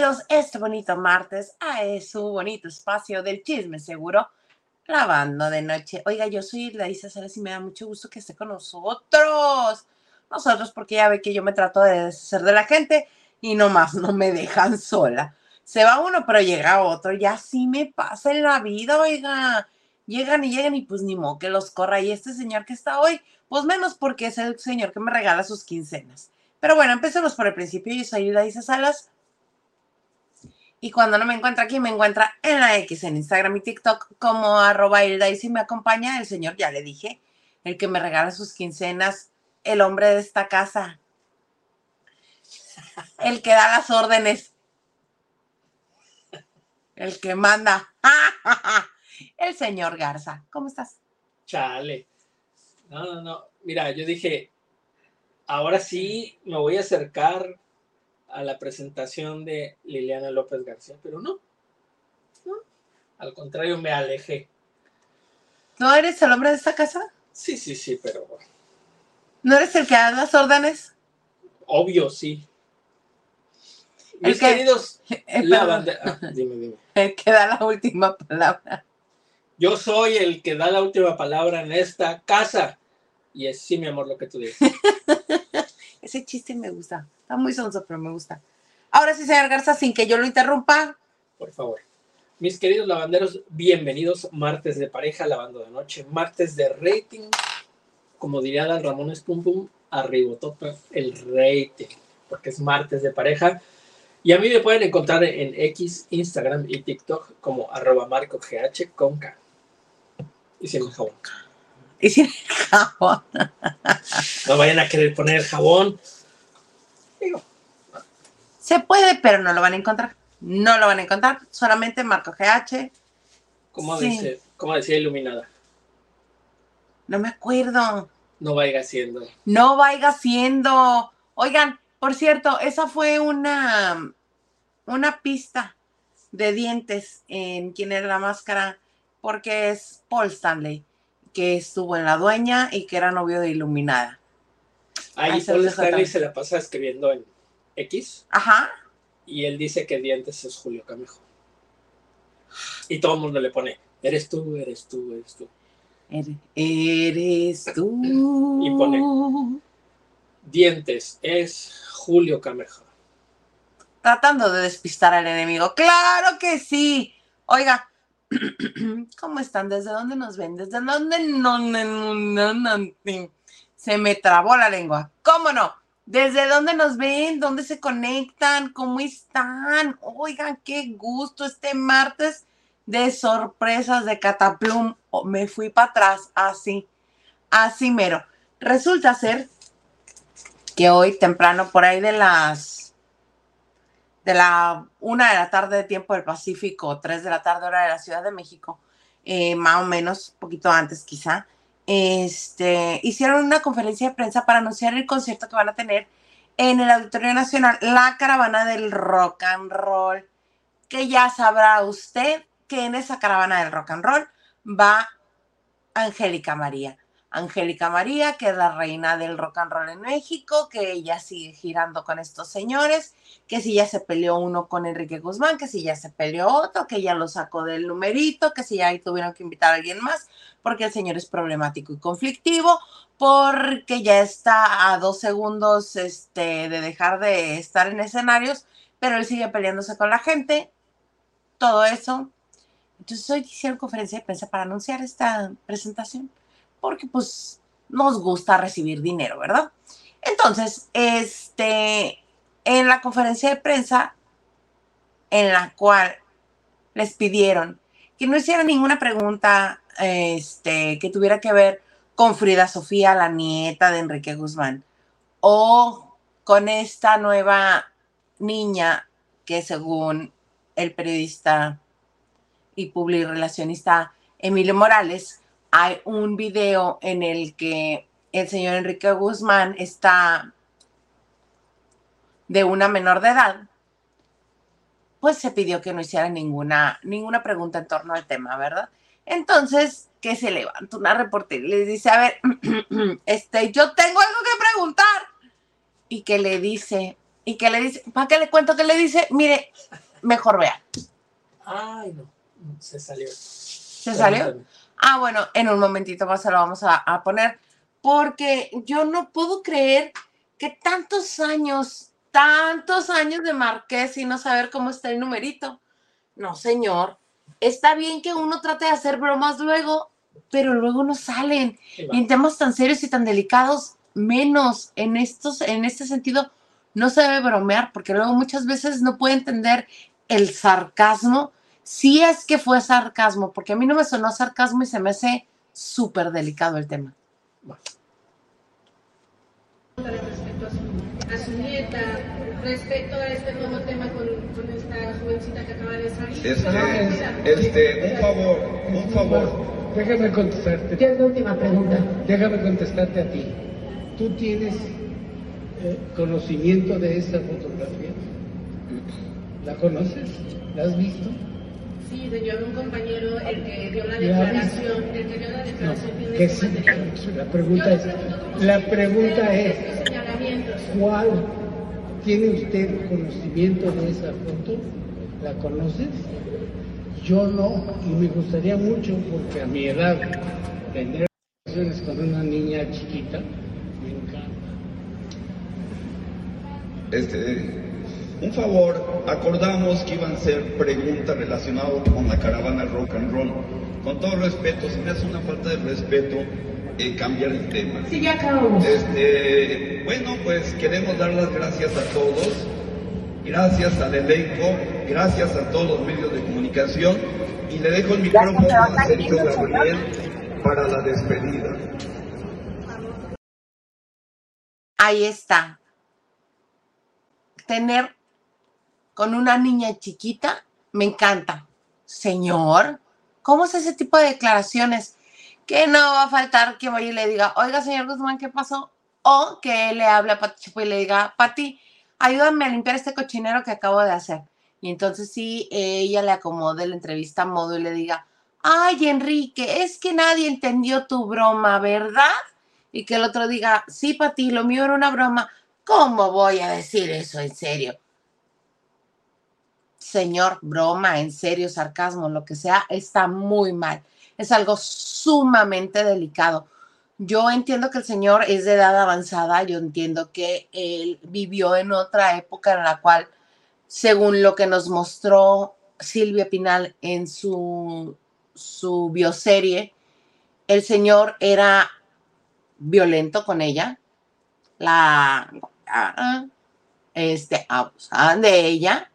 Bienvenidos este bonito martes a su bonito espacio del chisme seguro, lavando de noche. Oiga, yo soy Hilda Isa Salas y me da mucho gusto que esté con nosotros. Nosotros, porque ya ve que yo me trato de deshacer de la gente y nomás no me dejan sola. Se va uno, pero llega otro. Y así me pasa en la vida, oiga. Llegan y llegan y pues ni modo que los corra. Y este señor que está hoy, pues menos porque es el señor que me regala sus quincenas. Pero bueno, empecemos por el principio. Yo soy Hilda Isa Salas. Y cuando no me encuentra aquí, me encuentra en la X, en Instagram y TikTok, como arroba Hilda. Y si me acompaña el señor, ya le dije, el que me regala sus quincenas, el hombre de esta casa. El que da las órdenes. El que manda. El señor Garza. ¿Cómo estás? Chale. No, no, no. Mira, yo dije, ahora sí me voy a acercar a la presentación de Liliana López García, pero no. no. Al contrario, me alejé. ¿No eres el hombre de esta casa? Sí, sí, sí, pero bueno. ¿No eres el que da las órdenes? Obvio, sí. Mis que- queridos, Eh, la ah, dime, dime. El que da la última palabra. Yo soy el que da la última palabra en esta casa. Y es sí, mi amor, lo que tú dices. Ese chiste me gusta. Está muy sonso, pero me gusta. Ahora sí, señor Garza, sin que yo lo interrumpa. por favor. Mis queridos lavanderos, bienvenidos martes de pareja, lavando de noche, martes de rating, como diría Dan Ramón Pum Pum, arriba topa el rating, porque es martes de pareja. Y a mí me pueden encontrar en X, Instagram y TikTok como arroba marcogh con K. Y sin el jabón. Y sin jabón. No vayan a querer poner el jabón. Digo, Se puede, pero no lo van a encontrar. No lo van a encontrar. Solamente Marco GH. como, Sí. dice, como decía Iluminada, No me acuerdo. no vaya siendo. No vaya siendo. Oigan, por cierto, esa fue una, una pista de dientes en quién era la máscara, porque es Paul Stanley, que estuvo en La Dueña y que era novio de Iluminada. Ahí Ahí se Paul Stanley la pasa escribiendo en X. Ajá. y él dice que Dientes es Julio Camejo. Y todo el mundo le pone, eres tú, eres tú, eres tú. Eres, eres tú. Y pone- Dientes es Julio Camejo. Tratando de despistar al enemigo. ¡Claro que sí! Oiga, ¿cómo están? ¿Desde dónde nos ven? ¿Desde dónde no, no, no? Se me trabó la lengua. ¿Cómo no? ¿Desde dónde nos ven? ¿Dónde se conectan? ¿Cómo están? Oigan, qué gusto este martes de sorpresas de Cataplum. Oh, me fui para atrás, así, así mero. Resulta ser que hoy temprano, por ahí de las de la una de la tarde de tiempo del Pacífico, tres de la tarde hora de la Ciudad de México, eh, más o menos, poquito antes quizá, este, hicieron una conferencia de prensa para anunciar el concierto que van a tener en el Auditorio Nacional, la caravana del rock and roll, que ya sabrá usted que en esa caravana del rock and roll va Angélica María. Angélica María, que es la reina del rock and roll en México, que ella sigue girando con estos señores, que si ya se peleó uno con Enrique Guzmán, que si ya se peleó otro, que ya lo sacó del numerito, que si ya ahí tuvieron que invitar a alguien más, porque el señor es problemático y conflictivo, porque ya está a dos segundos este, de dejar de estar en escenarios, pero él sigue peleándose con la gente, todo eso. Entonces hoy hicieron conferencia de prensa para anunciar esta presentación, porque pues nos gusta recibir dinero, ¿verdad? Entonces, este, en la conferencia de prensa, en la cual les pidieron que no hicieran ninguna pregunta este, que tuviera que ver con Frida Sofía, la nieta de Enrique Guzmán, o con esta nueva niña que según el periodista y publirelacionista Emilio Morales, hay un video en el que el señor Enrique Guzmán está de una menor de edad, pues se pidió que no hiciera ninguna, ninguna pregunta en torno al tema, ¿verdad? Entonces, que se levanta una reportera y le dice, a ver, este, yo tengo algo que preguntar. Y que le dice y que le dice, ¿para qué le cuento que le dice? Mire, mejor vea. Ay, no, se salió. ¿Se salió? Ah, bueno, en un momentito más se lo vamos a, a poner, porque yo no puedo creer que tantos años, tantos años de Marqués y no saber cómo está el numerito. No, señor. Está bien que uno trate de hacer bromas luego, pero luego no salen. Y en temas tan serios y tan delicados, menos. En, estos, en este sentido, no se debe bromear, porque luego muchas veces no puede entender el sarcasmo. Si es que fue sarcasmo, porque a mí no me sonó sarcasmo y se me hace súper delicado el tema. Bueno respecto a su, a su, nieta, respecto a este nuevo tema con, con, esta jovencita que acaba de salir. Este, este, un favor, un favor. Déjame contestarte. ¿Qué es la última pregunta? Déjame contestarte a ti. ¿Tú tienes eh, conocimiento de esa fotografía? ¿La conoces? ¿La has visto? Sí, de yo un compañero, el que dio la declaración, el que dio la declaración. No, que sí, la pregunta es, la pregunta es, ¿cuál tiene usted conocimiento de esa foto? ¿La conoces? Yo no, y me gustaría mucho porque a mi edad tener relaciones con una niña chiquita me encanta. Este, un favor, acordamos que iban a ser preguntas relacionadas con la caravana rock and roll. Con todo respeto, si me hace una falta de respeto eh, cambiar el tema. Sí, ya acabamos. Este, bueno, pues queremos dar las gracias a todos, gracias al elenco, gracias a todos los medios de comunicación y le dejo el micrófono a Sergio Gabriel para la despedida. Ahí está. Tener con una niña chiquita, me encanta. Señor, ¿cómo es ese tipo de declaraciones? Que no va a faltar que vaya y le diga, oiga, señor Guzmán, ¿qué pasó? O que le hable a Pati Chapoy y le diga, Pati, ayúdame a limpiar este cochinero que acabo de hacer. Y entonces sí, ella le acomode la entrevista a modo y le diga, ay, Enrique, es que nadie entendió tu broma, ¿verdad? Y que el otro diga, sí, Pati, lo mío era una broma. ¿Cómo voy a decir eso en serio? Señor, broma, en serio, sarcasmo, lo que sea, está muy mal. Es algo sumamente delicado. Yo entiendo que el señor es de edad avanzada, yo entiendo que él vivió en otra época en la cual, según lo que nos mostró Silvia Pinal en su, su bioserie, el señor era violento con ella, la, este, abusaban de ella,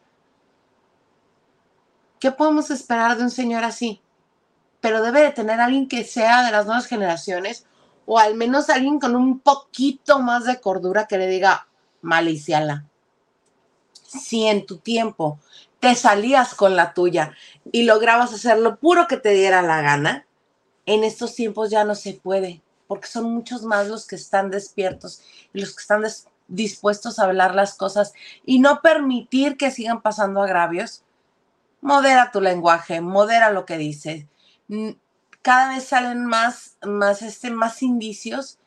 ¿Qué podemos esperar de un señor así? Pero debe de tener alguien que sea de las nuevas generaciones o al menos alguien con un poquito más de cordura que le diga, maliciala. Si en tu tiempo te salías con la tuya y lograbas hacer lo puro que te diera la gana, en estos tiempos ya no se puede, porque son muchos más los que están despiertos y los que están dispuestos a hablar las cosas y no permitir que sigan pasando agravios modera tu lenguaje, modera lo que dices. Cada vez salen más, más, este, más indicios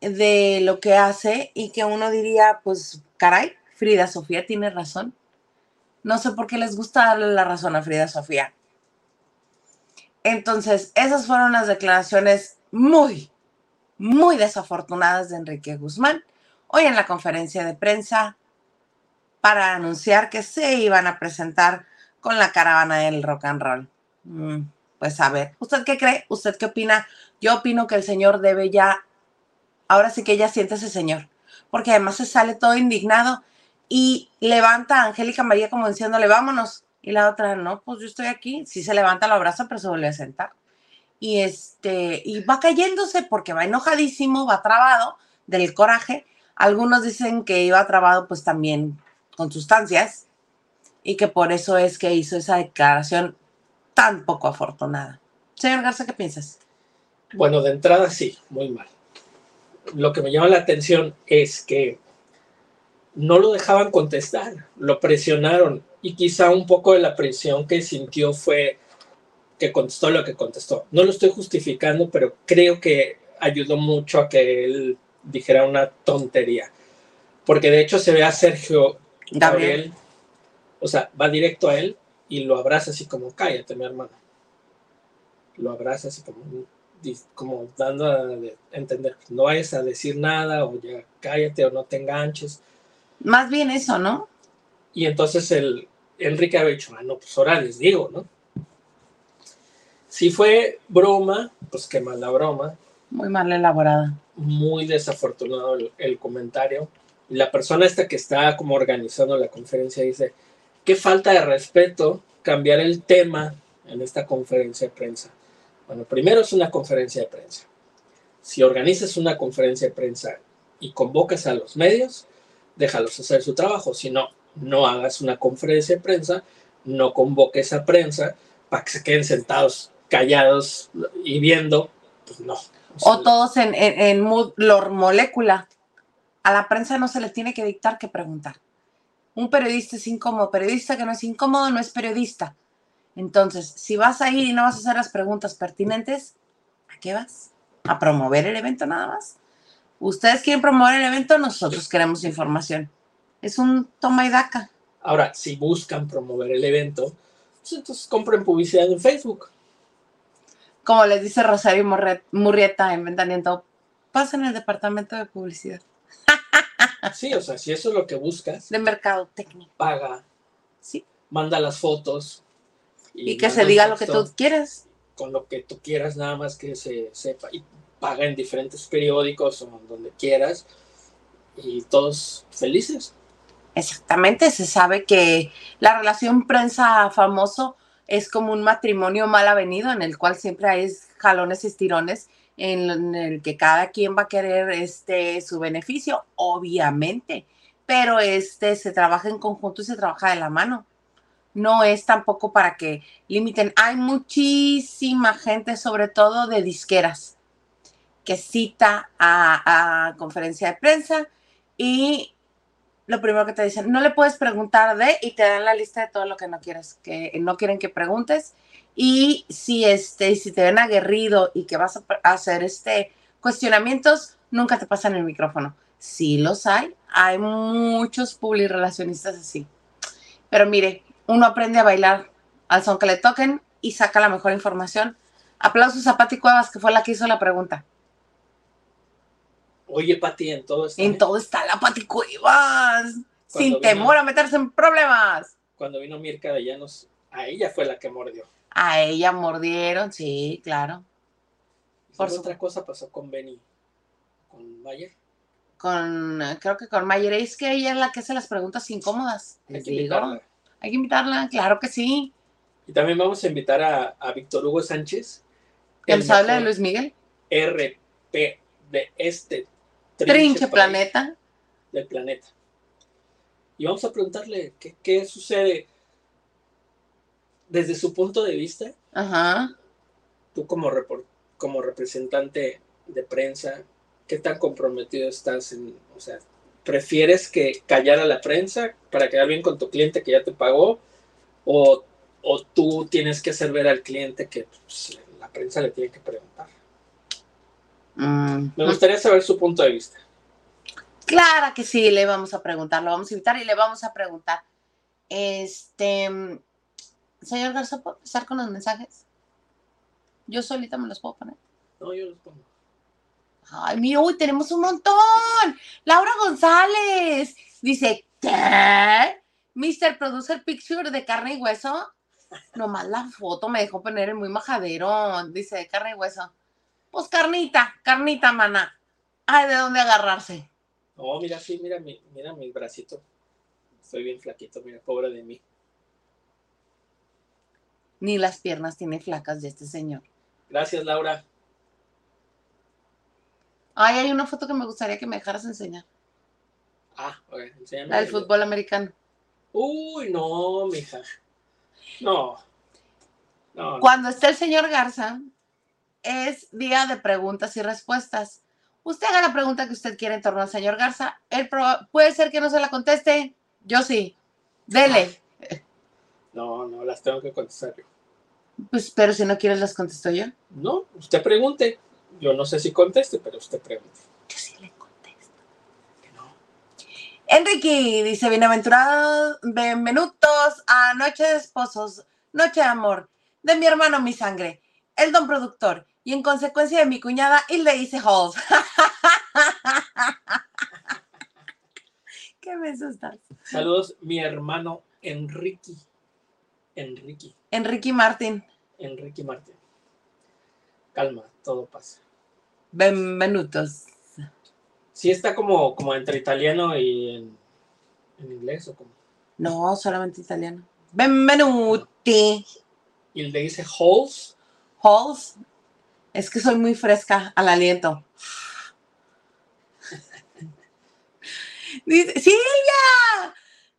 de lo que hace y que uno diría, pues, caray, Frida Sofía tiene razón. No sé por qué les gusta darle la razón a Frida Sofía. Entonces, esas fueron las declaraciones muy, muy desafortunadas de Enrique Guzmán hoy en la conferencia de prensa para anunciar que se iban a presentar con la caravana del rock and roll. Mm, pues a ver, ¿usted qué cree? ¿Usted qué opina? Yo opino que el señor debe ya, ahora sí que ya siente ese señor, porque además se sale todo indignado y levanta a Angélica María como diciéndole, vámonos. Y la otra, no, pues yo estoy aquí. Sí se levanta, lo abraza, pero se vuelve a sentar. Y este, y va cayéndose porque va enojadísimo, va trabado del coraje. Algunos dicen que iba trabado pues también con sustancias, y que por eso es que hizo esa declaración tan poco afortunada. Señor Garza, ¿qué piensas? Bueno, de entrada sí, muy mal. Lo que me llama la atención es que no lo dejaban contestar, lo presionaron y quizá un poco de la presión que sintió fue que contestó lo que contestó. No lo estoy justificando, pero creo que ayudó mucho a que él dijera una tontería. Porque de hecho se ve a Sergio Gabriel. Gabriel, o sea, va directo a él y lo abraza así como, cállate, mi hermano. Lo abraza así como, como dando a de- entender, no vayas a decir nada o ya cállate o no te enganches. Más bien eso, ¿no? Y entonces el Enrique había dicho, ah, no, pues ahora les digo, ¿no? Si fue broma, pues qué mala broma, Muy mal elaborada. muy desafortunado el, el comentario. La persona esta que está como organizando la conferencia dice, qué falta de respeto cambiar el tema en esta conferencia de prensa. Bueno, primero es una conferencia de prensa. Si organizas una conferencia de prensa y convocas a los medios, déjalos hacer su trabajo. Si no, no hagas una conferencia de prensa, no convoques a prensa para que se queden sentados, callados y viendo, pues no. O todos en, en, en mood molécula. A la prensa no se le tiene que dictar qué preguntar. Un periodista es incómodo. Periodista que no es incómodo no es periodista. Entonces, si vas a ir y no vas a hacer las preguntas pertinentes, ¿a qué vas? ¿A promover el evento nada más? Ustedes quieren promover el evento, nosotros queremos información. Es un toma y daca. Ahora, si buscan promover el evento, pues entonces compren publicidad en Facebook. Como les dice Rosario Murrieta en Ventaniento, pasen el departamento de publicidad, Sí, o sea, si eso es lo que buscas, de mercado técnico. paga, Sí. manda las fotos. Y, que se diga lo que tú quieras. Con lo que tú quieras, nada más que se sepa. Y paga en diferentes periódicos o donde quieras. Y todos felices. Exactamente, se sabe que la relación prensa-famoso es como un matrimonio mal avenido en el cual siempre hay jalones y estirones en el que cada quien va a querer este su beneficio, obviamente, pero este se trabaja en conjunto y se trabaja de la mano. No es tampoco para que limiten. Hay muchísima gente, sobre todo de disqueras, que cita a, a conferencia de prensa y lo primero que te dicen, no le puedes preguntar de y te dan la lista de todo lo que no quieres, que no quieren que preguntes. Y si este, si te ven aguerrido y que vas a hacer este cuestionamientos, nunca te pasan el micrófono. Sí los hay, hay muchos publirelacionistas así. Pero mire, uno aprende a bailar al son que le toquen y saca la mejor información. Aplausos a Pati Cuevas, que fue la que hizo la pregunta. Oye, Pati, en todo esto. En todo está la Pati Cuevas, sin vino- temor a meterse en problemas. Cuando vino Mirka de Llanos, a ella fue la que mordió. A ella mordieron, sí, claro. Por su- otra cosa pasó con Benny, con Mayer. Con, creo que con Mayer, es que ella es la que hace las preguntas incómodas. Hay que digo, invitarla. hay que invitarla, claro que sí. Y también vamos a invitar a, a Víctor Hugo Sánchez. Que nos habla de Luis Miguel. RP de este Trinche Planeta. del planeta. Y vamos a preguntarle qué, qué sucede desde su punto de vista, Ajá. tú como, como representante de prensa, ¿qué tan comprometido estás en, o sea, prefieres que callar a la prensa para quedar bien con tu cliente que ya te pagó o, o tú tienes que hacer ver al cliente que pues, la prensa le tiene que preguntar? Mm. Me gustaría saber su punto de vista. Claro que sí, le vamos a preguntar, lo vamos a invitar y le vamos a preguntar. Este, señor Garza, ¿puedo empezar con los mensajes? Yo solita me los puedo poner. No, yo los pongo. Ay, mira, uy, tenemos un montón. Laura González dice, ¿qué? Mr. Producer Picture de carne y hueso. Nomás la foto me dejó poner el muy majadero. Dice, de carne y hueso. Pues carnita, carnita, mana. Ay, ¿de dónde agarrarse? No, mira, sí, mira mi, mira mi bracito. Estoy bien flaquito, mira, pobre de mí. Ni las piernas tiene flacas de este señor. Gracias, Laura. Ay, hay una foto que me gustaría que me dejaras enseñar. Ah, ver, enséñame. La del fútbol americano. Uy, no, mija. No. No. Cuando esté el señor Garza, es día de preguntas y respuestas. Usted haga la pregunta que usted quiere en torno al señor Garza. Él puede ser que no se la conteste. Yo sí. Dele. No, no, las tengo que contestar yo. Pues, pero si no quieres, las contesto yo. No, usted pregunte. Yo no sé si conteste, pero usted pregunte. Yo sí le contesto. Que no. Enrique dice, bienaventurados, bienvenidos a Noche de Esposos, Noche de Amor, de mi hermano, mi sangre, el don productor, y en consecuencia de mi cuñada, y le dice Halls. ¿Qué me estás? Saludos, mi hermano Enrique. Enrique. Enrique Martín. Enrique Martín. Calma, todo pasa. Bienvenidos. Sí está como, como entre italiano y en, en inglés o como. No, solamente italiano. Benvenuti. Y le dice Halls. Halls. Es que soy muy fresca al aliento. Dice, Silvia.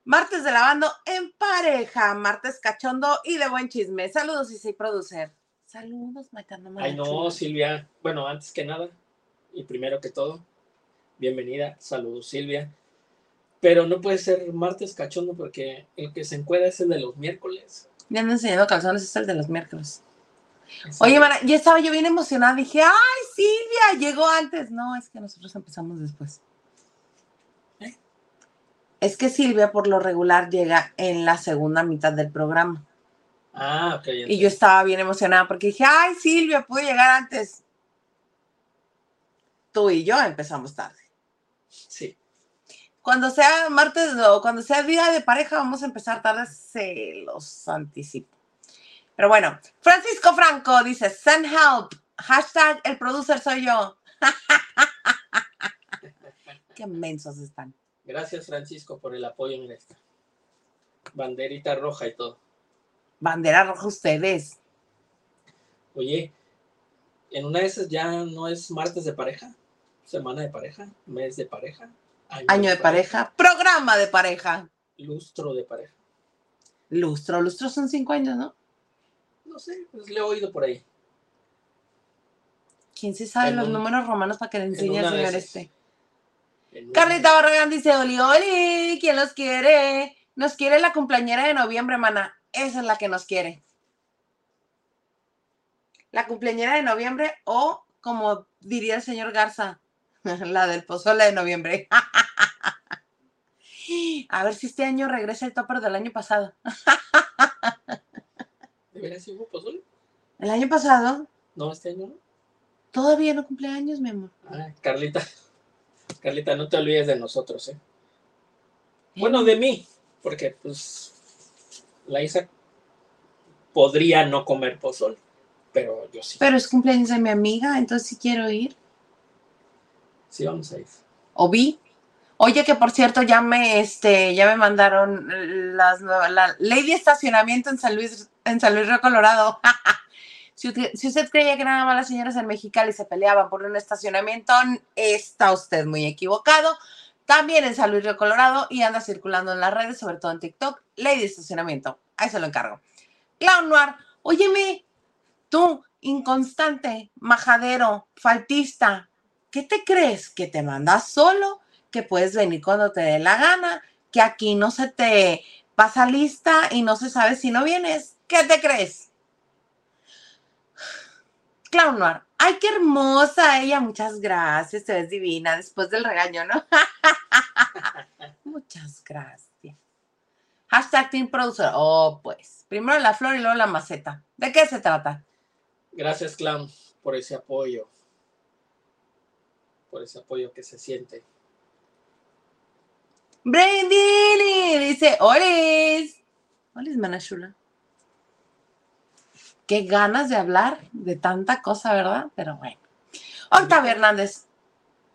Martes de lavando en pareja, martes cachondo y de buen chisme. Saludos y sí, producer. Saludos, Maitana Ay, no, Silvia. Bueno, antes que nada, y primero que todo, bienvenida. Saludos, Silvia. Pero no puede ser martes cachondo porque el que se encuentra es el de los miércoles. Me ando enseñando calzones, es el de los miércoles. Oye, Mara, ya estaba yo bien emocionada. Dije, ¡ay, Silvia! Llegó antes. No, es que nosotros empezamos después. Es que Silvia, por lo regular, llega en la segunda mitad del programa. Ah, ok. Y yo estaba bien emocionada porque dije, ¡ay, Silvia! Pude llegar antes. Tú y yo empezamos tarde. Sí. Cuando sea martes o cuando sea día de pareja, vamos a empezar tarde, se los anticipo. Pero bueno, Francisco Franco dice, send help. Hashtag el producer soy yo. Qué mensos están. Gracias, Francisco, por el apoyo en esta. Banderita roja y todo. Bandera roja ustedes. Oye, en una de esas ya no es martes de pareja, semana de pareja, mes de pareja, año, de, pareja. programa de pareja, lustro de pareja. Lustro, lustro son cinco años, ¿no? No sé, pues le he oído por ahí. ¿Quién se sabe En los un- números romanos para que le enseñe al señor este? Carlita Barragán dice, Oli, Oli, ¿quién los quiere? Nos quiere la cumpleañera de noviembre, mana. Esa es la que nos quiere. La cumpleañera de noviembre o, como diría el señor Garza, la del pozole de noviembre. A ver si este año regresa el topper del año pasado. ¿De veras hubo pozole? El año pasado No, este año no. todavía no cumple años, mi amor. Ah, Carlita. Carlita, no te olvides de nosotros, ¿eh? Bueno, de mí, porque pues la Isa podría no comer pozole, pero yo sí. Pero es cumpleaños de mi amiga, entonces sí quiero ir. Sí, vamos a ir. o vi. Oye, que por cierto, ya me, este, ya me mandaron las la ley de estacionamiento en San Luis, en San Luis Río Colorado. si, usted, creía que nada más las señoras en Mexicali se peleaban por un estacionamiento, está usted muy equivocado. También en San Luis Río Colorado y anda circulando en las redes, sobre todo en TikTok, ley de estacionamiento. Ahí se lo encargo. Clown Noir, óyeme, tú, inconstante, majadero, faltista, ¿qué te crees? ¿Que te mandas solo? ¿Que puedes venir cuando te dé la gana? ¿Que aquí no se te pasa lista y no se sabe si no vienes? ¿Qué te crees? Clown Noir. Ay, qué hermosa ella. Muchas gracias. Te ves divina después del regaño, ¿no? Muchas gracias. Hashtag Team Producer. Oh, pues. Primero la flor y luego la maceta. ¿De qué se trata? Gracias, Clown, por ese apoyo. Por ese apoyo que se siente. Brandini dice, Olis. Olis, Manashula. Qué ganas de hablar de tanta cosa, ¿verdad? Pero bueno. Octavio Hernández.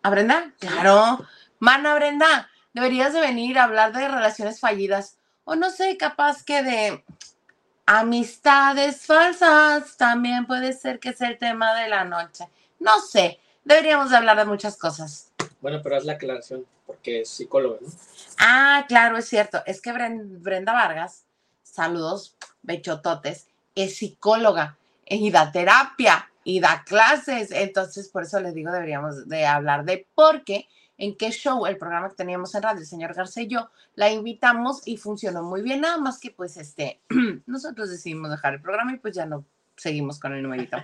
¿A Brenda? Claro. Mana Brenda, deberías de venir a hablar de relaciones fallidas. O no sé, capaz que de amistades falsas. También puede ser que sea el tema de la noche. No sé. Deberíamos de hablar de muchas cosas. Bueno, pero haz la aclaración, porque es psicóloga, ¿no? Ah, claro, es cierto. Es que Bren- Brenda Vargas, saludos, bechototes, es psicóloga y da terapia y da clases. Entonces, por eso les digo, deberíamos de hablar de por qué, en qué show, el programa que teníamos en radio, el señor García y yo, la invitamos y funcionó muy bien. Nada más que, pues, este, nosotros decidimos dejar el programa y pues ya no seguimos con el numerito.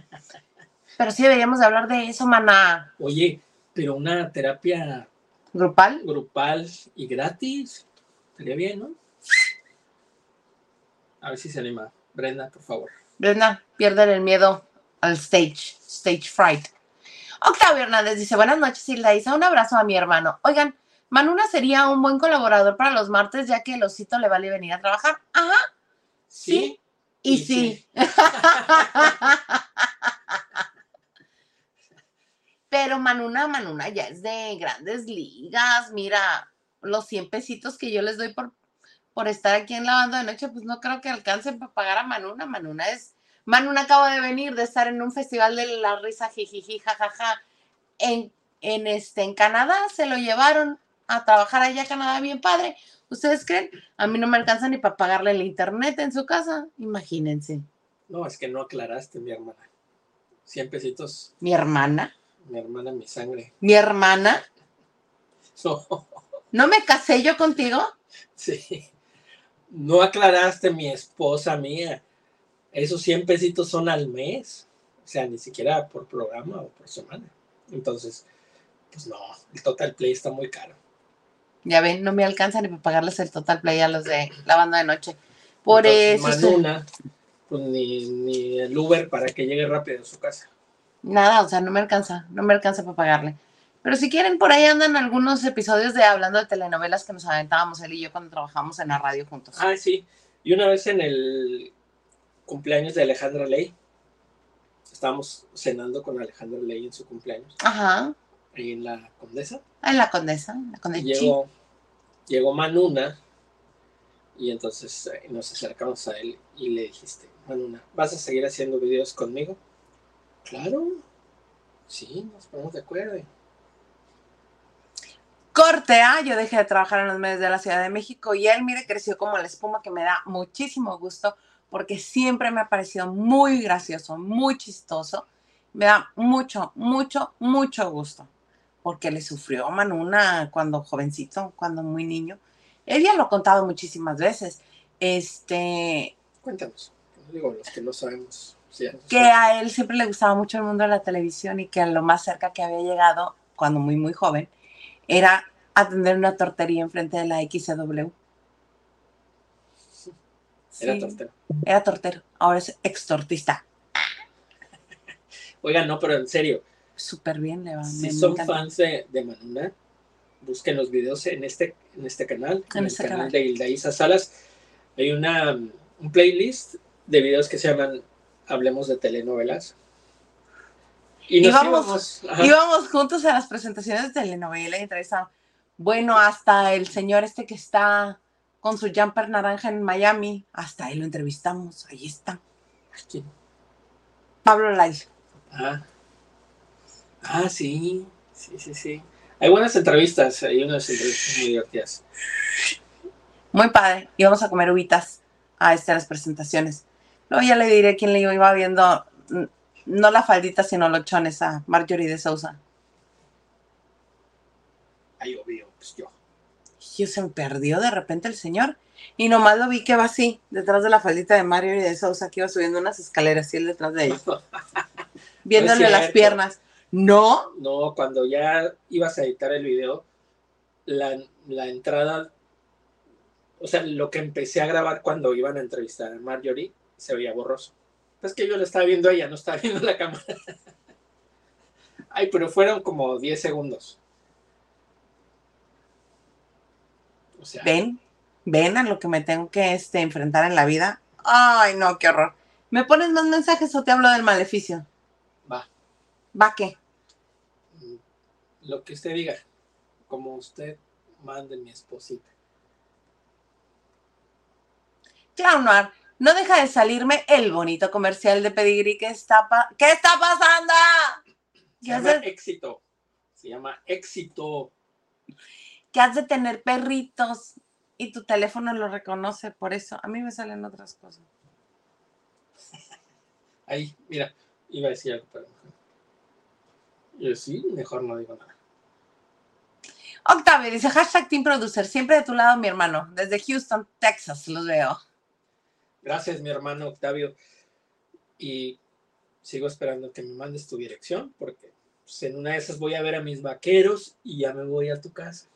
Pero sí deberíamos de hablar de eso, maná. Oye, pero una terapia grupal. grupal y gratis. Estaría bien, ¿no? A ver si se anima. Brenda, por favor. Brenda, pierden el miedo al stage, stage fright. Octavio Hernández dice, buenas noches, Hilda Isa, un abrazo a mi hermano. Oigan, Manuna sería un buen colaborador para los martes, ya que el osito le vale venir a trabajar. Ajá, sí, y, y sí. Pero Manuna, Manuna ya es de grandes ligas. Mira, los 100 pesitos que yo les doy por, por estar aquí en la banda de noche, pues no creo que alcancen para pagar a Manuna. Manuna es. Manuna acaba de venir de estar en un festival de la risa, jijiji, jajaja. En, en, este, en Canadá se lo llevaron a trabajar allá a Canadá, bien padre. ¿Ustedes creen? A mí no me alcanza ni para pagarle el internet en su casa. Imagínense. No, es que no aclaraste, mi hermana. 100 pesitos, Mi hermana, mi hermana, mi sangre. mi hermana. No, ¿No me casé yo contigo? sí. No aclaraste, mi esposa mía. Esos 100 pesitos son al mes. O sea, ni siquiera por programa o por semana. Entonces, pues no, el Total Play está muy caro. Ya ven, no me alcanza ni para pagarles el total play a los de la banda de noche. Por Entonces, eso. Manuna, pues ni, ni el Uber para que llegue rápido a su casa. Nada, o sea, no me alcanza, no me alcanza para pagarle. Pero si quieren, por ahí andan algunos episodios de hablando de telenovelas que nos aventábamos él y yo cuando trabajamos en la radio juntos. Ah, sí. Y una vez en el cumpleaños de Alejandra Ley, estábamos cenando con Alejandra Ley en su cumpleaños, Ajá, ahí en la Condesa. en la condesa, la condesa. Llegó, llegó Manuna y entonces eh, nos acercamos a él y le dijiste, Manuna, ¿vas a seguir haciendo videos conmigo? Claro, sí, nos ponemos de acuerdo. Corte A, yo dejé de trabajar en los medios de la Ciudad de México y él, mire, creció como la espuma que me da muchísimo gusto porque siempre me ha parecido muy gracioso, muy chistoso. Me da mucho, mucho, mucho gusto porque le sufrió Manuna cuando jovencito, cuando muy niño. Él ya lo ha contado muchísimas veces. Este, Cuéntanos, digo, los que no sabemos. sí, que a él siempre le gustaba mucho el mundo de la televisión y que lo más cerca que había llegado, cuando muy, muy joven, era atender una tortería enfrente de la XW. Era tortero. Era tortero, ahora es extortista. Oigan, no, pero en serio, Súper bien, le va. si son encanta. fans de, de Manuna, busquen los videos en este, en este canal, en, En el este canal, canal. de Hilda Isa Salas. Hay una, um, un playlist de videos que se llaman Hablemos de telenovelas. Y nos Íbamos- íbamos, juntos a las presentaciones de telenovela y entrevista. Bueno, hasta el señor este que está con su jumper naranja en Miami, hasta ahí lo entrevistamos. Ahí está. ¿quién? Pablo Lai. Ah. Ah, sí, sí, sí, sí. Hay buenas entrevistas, hay unas entrevistas muy divertidas. Muy padre. Íbamos a comer uvitas a este, a las presentaciones. Luego ya le diré quién le iba viendo, no la faldita, sino los chones a Marjorie de Sousa. Ay, obvio, pues yo. Y se me perdió de repente el señor. Y nomás lo vi que va así, detrás de la faldita de Marjorie de Sousa, que iba subiendo unas escaleras y él detrás de ella, viéndole las piernas. No, No, cuando ya ibas a editar el video, la, la entrada, o sea, lo que empecé a grabar cuando iban a entrevistar a Marjorie, se veía borroso. Es que yo la estaba viendo a ella, no estaba viendo la cámara. Ay, pero fueron como 10 segundos. O sea, ven, ven a lo que me tengo que este, enfrentar en la vida. Ay, no, qué horror. ¿Me pones más mensajes o te hablo del maleficio? va, ¿Va qué? mm, lo que usted diga, como usted mande mi esposita. Clown Noir, no deja de salirme el bonito comercial de Pedigree. ¿Qué está, pa- ¿Qué está pasando? Se ¿Qué llama haces? éxito. Se llama éxito. que has de tener perritos y tu teléfono lo reconoce, por eso a mí me salen otras cosas. Ahí, mira, iba a decir algo, pero. Yo sí, mejor no digo nada. Octavio dice, hashtag Team Producer, siempre de tu lado mi hermano, desde Houston, Texas, los veo. Gracias, mi hermano Octavio. Y sigo esperando que me mandes tu dirección porque pues en una de esas voy a ver a mis vaqueros y ya me voy a tu casa.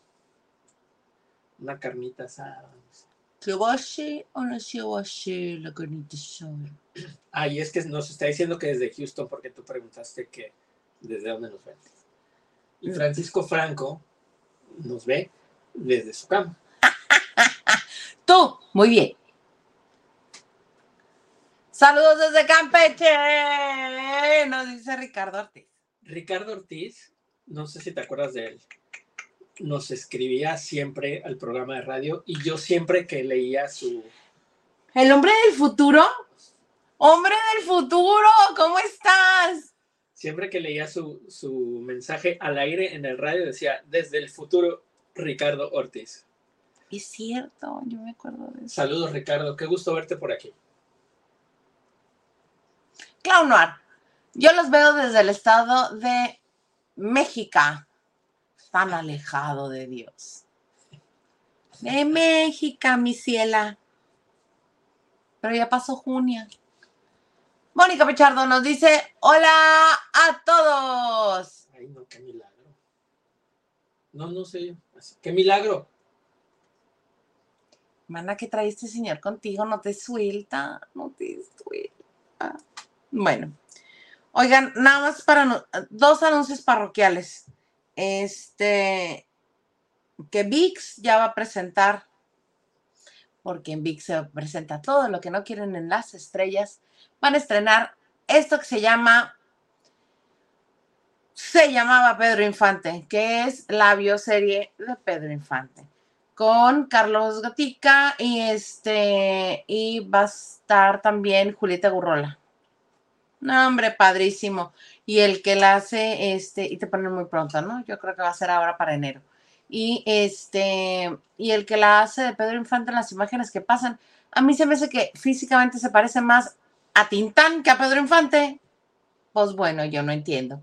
Una carnita asada. ¿Se va a o no se va a hacer la carnita asada? Ah, y es que nos está diciendo que desde Houston, porque tú preguntaste que desde dónde nos ven. Y Mm. Francisco Franco nos ve desde su cama. Tú, muy bien. Saludos desde Campeche, nos dice Ricardo Ortiz. Ricardo Ortiz, no sé si te acuerdas de él, nos escribía siempre al programa de radio y yo siempre que leía su... ¿El hombre del futuro? ¡Hombre del futuro! ¿Cómo estás? Siempre que leía su, su mensaje al aire en el radio decía, desde el futuro, Ricardo Ortiz. Es cierto, yo me acuerdo de eso. Saludos Ricardo, qué gusto verte por aquí. Clown Noir, yo los veo desde el estado de México, tan alejado de Dios. De México, mi ciela. Pero ya pasó junio. Mónica Pichardo nos dice, hola a todos. Ay, no, qué milagro. No, no sé. Qué milagro. Mana, ¿qué trae este señor contigo? No te suelta, no te suelta. Bueno, oigan, nada más para anu- dos anuncios parroquiales. Este, que VIX ya va a presentar, porque en VIX se presenta todo lo que no quieren en las estrellas. Van a estrenar esto que se llama, se llamaba Pedro Infante, que es la bioserie de Pedro Infante con Carlos Gatica y este y va a estar también Julieta Gurrola. No, hombre, padrísimo. Y el que la hace, este, y te ponen muy pronto, ¿no? Yo creo que va a ser ahora para enero. Y este, y el que la hace de Pedro Infante en las imágenes que pasan, a mí se me hace que físicamente se parece más a Tintán que a Pedro Infante. Pues bueno, yo no entiendo.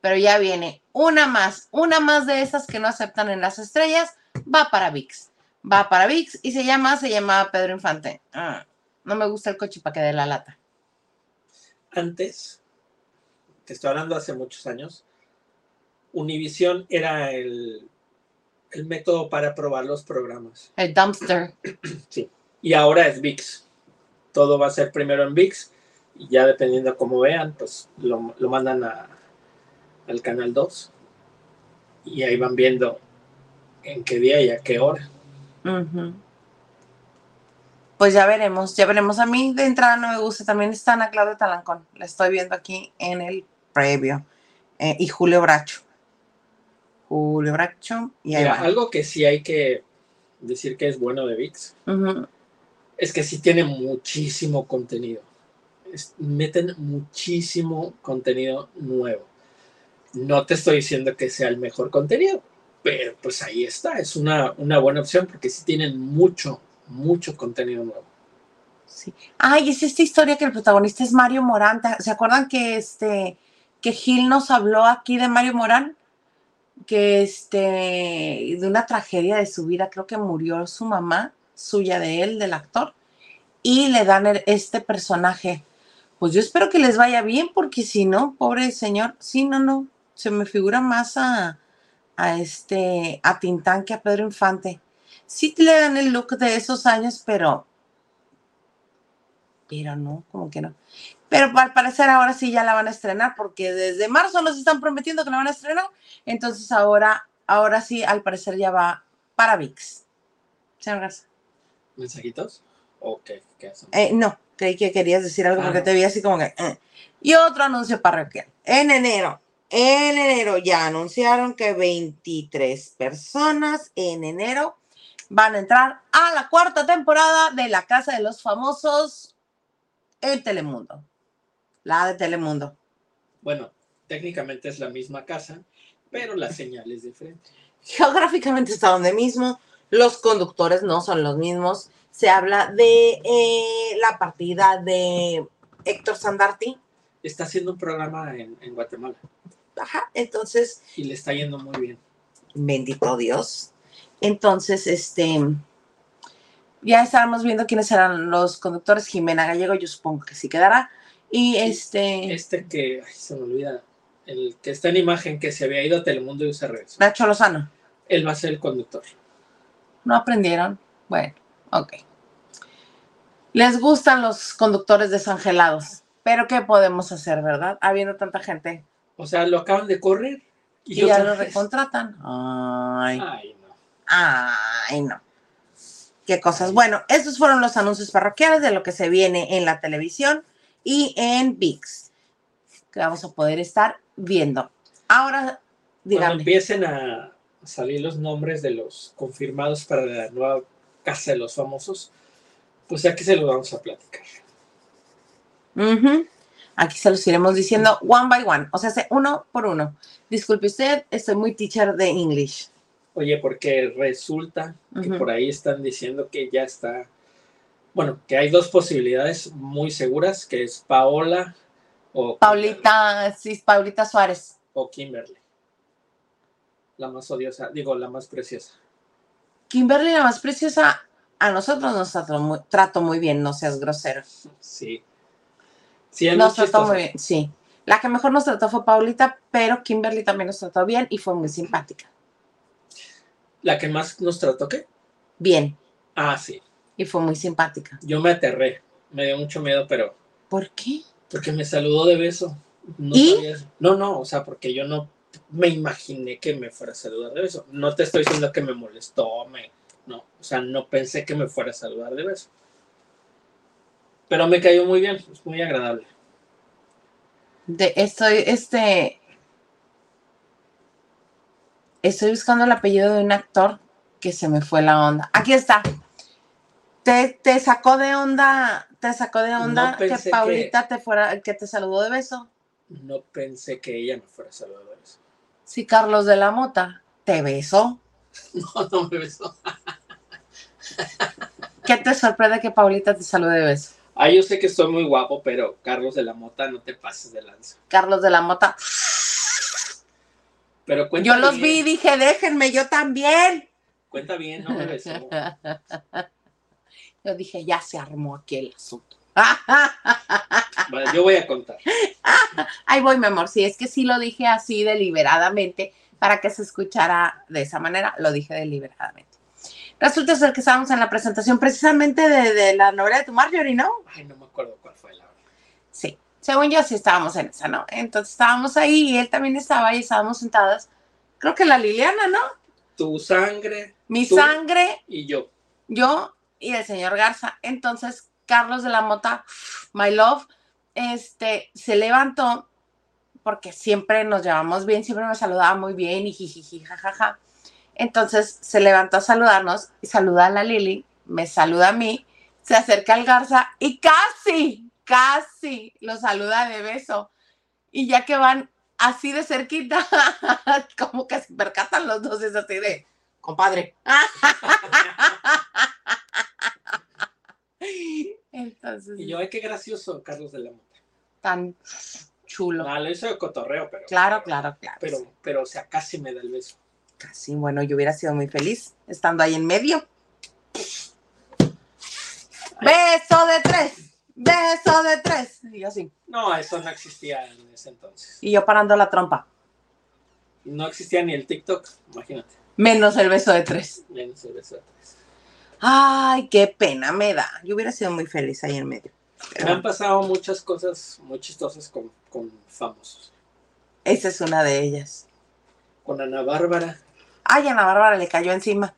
Pero ya viene una más, una más de esas que no aceptan en las estrellas va para VIX. Va para VIX y se llama, se llama Pedro Infante. Ah, no me gusta el coche para que dé la lata. Antes, te estoy hablando hace muchos años, Univision era el, el método para probar los programas. El dumpster. Y ahora es VIX. Todo va a ser primero en VIX y ya dependiendo cómo vean, pues lo, lo mandan a, al canal 2 y ahí van viendo en qué día y a qué hora. Pues ya veremos, ya veremos. A mí de entrada no me gusta. También está Ana Claudia Talancón. La estoy viendo aquí en el previo. Eh, y Julio Bracho. Julio Bracho. Y ahí Mira, va. algo que sí hay que decir que es bueno de VIX es que sí tiene muchísimo contenido. Es- meten muchísimo contenido nuevo. No te estoy diciendo que sea el mejor contenido, pero pues ahí está. Es una, una buena opción porque sí tienen mucho, mucho contenido nuevo. Sí. Ay, es esta historia que el protagonista es Mario Morán. ¿Se acuerdan que este que Gil nos habló aquí de Mario Morán? Que este de una tragedia de su vida, creo que murió su mamá, suya de él, del actor, y le dan este personaje. Pues yo espero que les vaya bien, porque si no, pobre señor, sí, no, no, se me figura más a, a este, a Tintán que a Pedro Infante. Sí le dan el look de esos años, pero pero no, como que no. Pero al parecer ahora sí ya la van a estrenar, porque desde marzo nos están prometiendo que la van a estrenar. Entonces ahora, ahora sí, al parecer ya va para VIX. Señor Garza. ¿Mensajitos? Ok, ¿qué hacen? Eh, no, creí que querías decir algo Ah, porque no. te vi así como que. eh. Y otro anuncio parroquial. En enero, en enero ya anunciaron que 23 personas en enero van a entrar a la cuarta temporada de La Casa de los Famosos en Telemundo. La de Telemundo. Bueno, técnicamente es la misma casa, pero la señal es diferente. Geográficamente está donde mismo. Los conductores no son los mismos. Se habla de eh, la partida de Héctor Sandarti. Está haciendo un programa en, en Guatemala Ajá, entonces y le está yendo muy bien. Bendito Dios. Entonces, este, ya estábamos viendo quiénes eran los conductores. Jimena Gallego, yo supongo que sí quedará. Y este, Este que ay, se me olvida, el que está en imagen que se había ido a Telemundo y se regresó. Nacho Lozano. Él va a ser el conductor. ¿No aprendieron? Bueno, ok. Les gustan los conductores desangelados, pero ¿qué podemos hacer, verdad? Habiendo tanta gente O sea, lo acaban de correr. y ya otra lo recontratan. Ay, Ay. Ay, no. Qué cosas. Bueno, estos fueron los anuncios parroquiales de lo que se viene en la televisión y en VIX, que vamos a poder estar viendo. Ahora, Cuando dígame. empiecen a salir los nombres de los confirmados para la nueva Casa de los Famosos, pues aquí se los vamos a platicar. Ujú. Aquí se los iremos diciendo one by one, o sea, se- uno por uno. Disculpe usted, estoy muy teacher de English. Oye, porque resulta que por ahí están diciendo que ya está, bueno, que hay dos posibilidades muy seguras, que es Paola o Paulita, sí, Paulita Suárez. o Kimberly. La más odiosa, digo, la más preciosa. Kimberly, la más preciosa, a nosotros nos trató muy, trató muy bien, no seas grosero. Sí. Sí, Nos trató muy bien, sí. La que mejor nos trató fue Paulita, pero Kimberly también nos trató bien y fue muy simpática. La que más nos trató, ¿qué? Bien, Ah, sí. y fue muy simpática. Yo me aterré. Me dio mucho miedo, pero ¿Por qué? porque me saludó de beso. No, ¿Y? sabía eso. no, no, o sea, porque yo no me imaginé que me fuera a saludar de beso. No te estoy diciendo que me molestó, me, no, o sea, no pensé que me fuera a saludar de beso. Pero me cayó muy bien, es muy agradable. De, estoy, este. Estoy buscando el apellido de un actor que se me fue la onda. Aquí está. Te, te sacó de onda, te sacó de onda No que Paulita te fuera, que te saludó de beso. No pensé que ella me fuera a saludar de beso. Sí, Carlos de la Mota, te besó. No, no me besó. ¿Qué te sorprende que Paulita te salude de beso? Ah, yo sé que soy muy guapo, pero Carlos de la Mota, no te pases de lanza. Carlos de la Mota. Pero cuenta Yo los bien, vi y dije, déjenme, yo también. Cuenta bien, no me besó. Yo dije, ya se armó aquí el asunto. Vale, yo voy a contar. Ahí voy, mi amor. Sí, es que sí lo dije así deliberadamente para que se escuchara de esa manera. Lo dije deliberadamente. Resulta ser que estábamos en la presentación precisamente de, de la novela de tu Marjorie, ¿no? Ay, no me acuerdo cuál fue la hora. Sí. Según yo, sí estábamos en esa, ¿no? Entonces estábamos ahí y él también estaba y estábamos sentadas. Creo que la Liliana, ¿no? Tu sangre Mi Tú. sangre, y yo. yo y el señor Garza. Entonces, Carlos de la Mota, my love, este, se levantó porque siempre nos llevamos bien, siempre me saludaba muy bien y jijiji, jajaja. Entonces se levantó a saludarnos y saluda a la Lili, me saluda a mí, se acerca al Garza y casi, casi lo saluda de beso. Y ya que van así de cerquita, como que se percatan los dos, es así de, compadre. Entonces, Y yo, ay, qué gracioso, Carlos de la Mota. tan chulo. No, lo hizo de cotorreo, pero. Claro, claro, claro. Pero, pero, o sea, casi me da el beso. Casi, bueno, yo hubiera sido muy feliz estando ahí en medio. Beso de tres, beso de tres. Y yo así. No, eso no existía en ese entonces. Y yo parando la trompa. No existía ni el TikTok, imagínate. Menos el beso de tres. Menos el beso de tres. Ay, qué pena me da. Yo hubiera sido muy feliz ahí en medio. Pero Me han pasado muchas cosas muy chistosas con, con famosos. esa es una de ellas. Con Ana Bárbara. Ay, Ana Bárbara le cayó encima.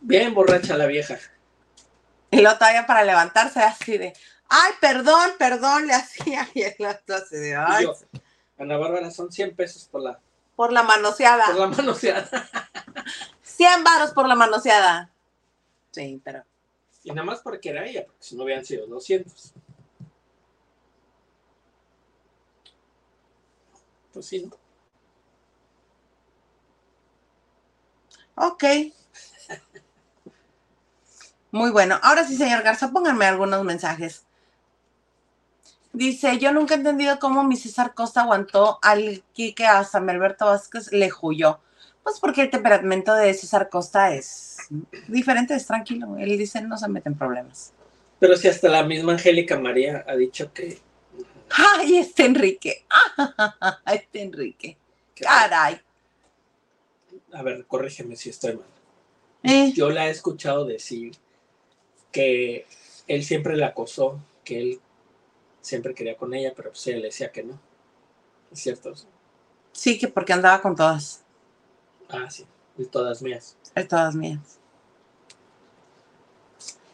Bien borracha la vieja. Y luego todavía para levantarse así de, ay, perdón, perdón, le hacía. Y así de, ay, yo, Ana Bárbara son 100 pesos por la, por la manoseada. por la manoseada. 100 varos por la manoseada. Sí, pero Y nada más porque era ella, porque si no hubieran sido 200. Pues sí, ¿no? Ok. Muy bueno. Ahora sí, señor Garza, pónganme algunos mensajes. Dice, yo nunca he entendido cómo mi César Costa aguantó al Quique hasta Melberto Vázquez le huyó. Pues porque el temperamento de César Costa es diferente, es tranquilo. Él dice, no se mete en problemas. Pero si hasta la misma Angélica María ha dicho que Ay, este Enrique. Este Enrique. Caray. A ver, corrígeme si estoy mal. Eh, Yo la he escuchado decir que él siempre la acosó, que él siempre quería con ella, pero pues ella le decía que no. ¿Es cierto? sí, que porque andaba con todas. Ah, sí, y todas mías. De todas mías.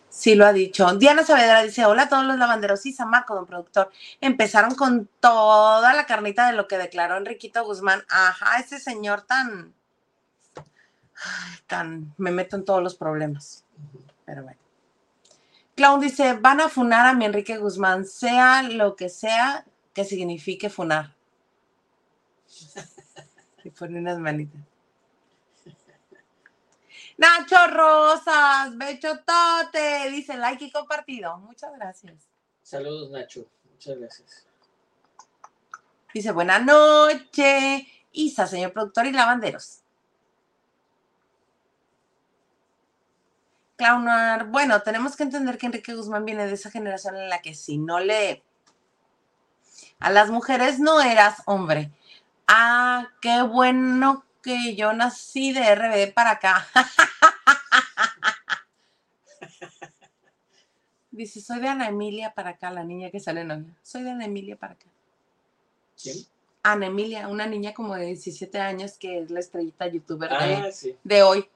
Sí, lo ha dicho. Diana Saavedra dice: Hola a todos los lavanderos y Samaco, don productor. Empezaron con toda la carnita de lo que declaró Enriquito Guzmán. Ajá, ese señor tan. ay, tan. Me meto en todos los problemas. Pero bueno. Clown dice: Van a funar a mi Enrique Guzmán, sea lo que sea que signifique funar. Y pone unas manitas. Nacho Rosas, Bechotote, dice like y compartido. Muchas gracias. Saludos, Nacho. Muchas gracias. Dice buena noche. Isa, señor productor y lavanderos. Clownar, bueno, tenemos que entender que Enrique Guzmán viene de esa generación en la que si no le... A las mujeres no eras hombre. Ah, qué bueno que yo nací de RBD para acá. Dice, soy de Ana Emilia para acá, la niña que sale en novia. Soy de Ana Emilia para acá. ¿Quién? Ana Emilia, una niña como de 17 años que es la estrellita youtuber de, Ah, sí. de hoy.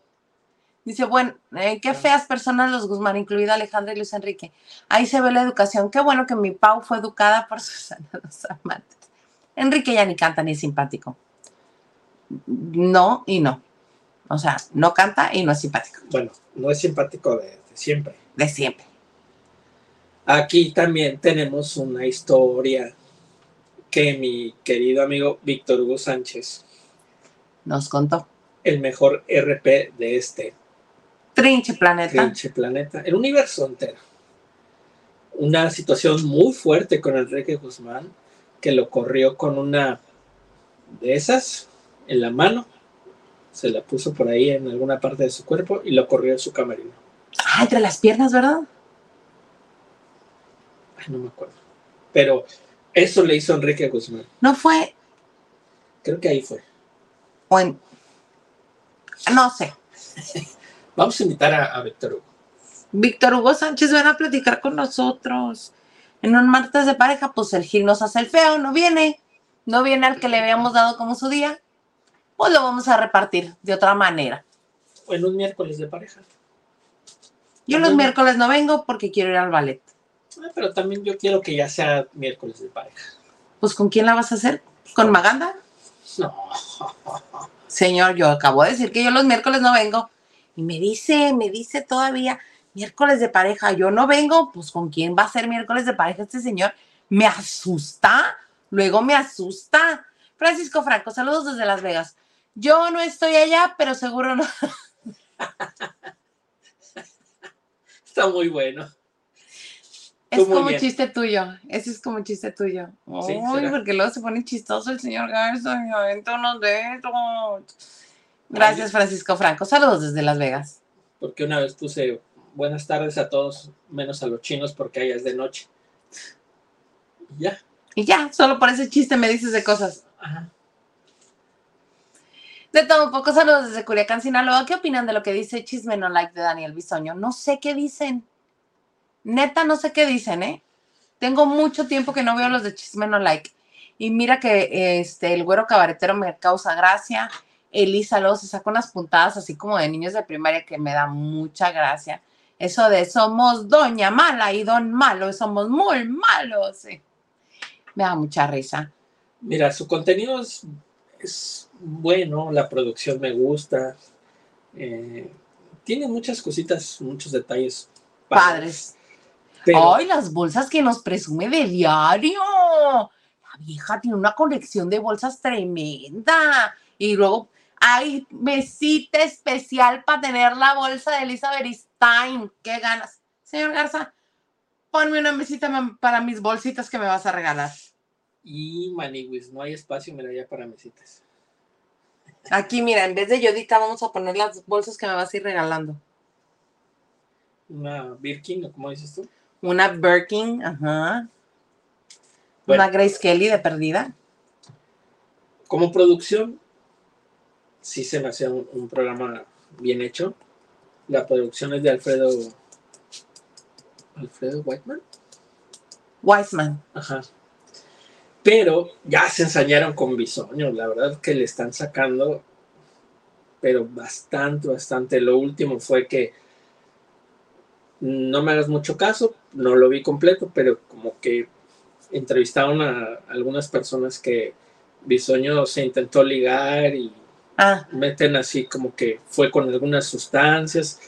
Dice, bueno, eh, qué feas personas los Guzmán, incluida Alejandra y Luis Enrique. Ahí se ve la educación. Qué bueno que mi Pau fue educada por Susana Dos Amantes. Enrique ya ni canta ni es simpático. No y no. O sea, no canta y no es simpático. Bueno, no es simpático de, de siempre. De siempre. Aquí también tenemos una historia que mi querido amigo Víctor Hugo Sánchez, Nos contó. el mejor RP de este Trinche Planeta. pinche planeta, el universo entero. Una situación muy fuerte con Enrique Guzmán, que lo corrió con una de esas en la mano, se la puso por ahí en alguna parte de su cuerpo y lo corrió en su camerino. Ah, entre las piernas, ¿verdad? Ay, no me acuerdo. Pero eso le hizo Enrique Guzmán. No fue. Creo que ahí fue. O en. No sé. Vamos a invitar a, a Víctor Hugo. Víctor Hugo Sánchez ven a platicar con nosotros. En un martes de pareja, pues el Gil nos hace el feo, no viene. No viene al que le habíamos dado como su día. Pues lo vamos a repartir de otra manera. O en un miércoles de pareja. Yo los miércoles no vengo porque quiero ir al ballet. Ah, pero también yo quiero que ya sea miércoles de pareja. Pues ¿con quién la vas a hacer? ¿Con Maganda? No. Señor, yo acabo de decir que yo los miércoles no vengo. Y me dice, me dice todavía, miércoles de pareja, yo no vengo, pues ¿con quién va a ser miércoles de pareja este señor? Me asusta, luego me asusta. Francisco Franco, saludos desde Las Vegas. Yo no estoy allá, pero seguro no. Está muy bueno. Es Tú como chiste tuyo. Ese es como chiste tuyo. Sí, Uy, ¿será? porque luego se pone chistoso el señor Garza y aventa unos dedos. Gracias, Francisco Franco. Saludos desde Las Vegas. Porque una vez puse buenas tardes a todos, menos a los chinos, porque allá es de noche. Y Ya. Y ya, solo por ese chiste me dices de cosas. Ajá. De todo un poco, saludos desde Culiacán, Sinaloa. ¿Qué opinan de lo que dice Chisme No Like de Daniel Bisoño? No sé qué dicen. Neta, no sé qué dicen, ¿eh? Tengo mucho tiempo que no veo los de Chisme No Like. Y mira que este, el güero cabaretero me causa gracia. Elisa luego se saca unas puntadas así como de niños de primaria que me da mucha gracia. Eso de somos doña mala y don malo, somos muy malos. sí. Me da mucha risa. Mira, su contenido es, es bueno, la producción me gusta. eh, tiene muchas cositas, muchos detalles Padres. Pero ¡Ay, las bolsas que nos presume de diario! La vieja tiene una colección de bolsas tremenda. Y luego hay mesita especial para tener la bolsa de Elizabeth Stein. ¡Qué ganas! Señor Garza, ponme una mesita para mis bolsitas que me vas a regalar. y Maniwis, no hay espacio, mira, ya para mesitas. Aquí, mira, en vez de Yodita, vamos a poner las bolsas que me vas a ir regalando. Una Birkin, ¿o cómo dices tú? Una Birkin, ajá. Bueno. Una Grace Kelly de perdida. Como producción, sí se me hacía un, un programa bien hecho. La producción es de Alfredo. Alfredo Whiteman. Wiseman. Ajá. Pero ya se ensañaron con Bisoño, la verdad que le están sacando, pero bastante, bastante. Lo último fue que no me hagas mucho caso, no lo vi completo, pero como que entrevistaron a algunas personas que Bisoño se intentó ligar y Ah, meten así como que fue con algunas sustancias.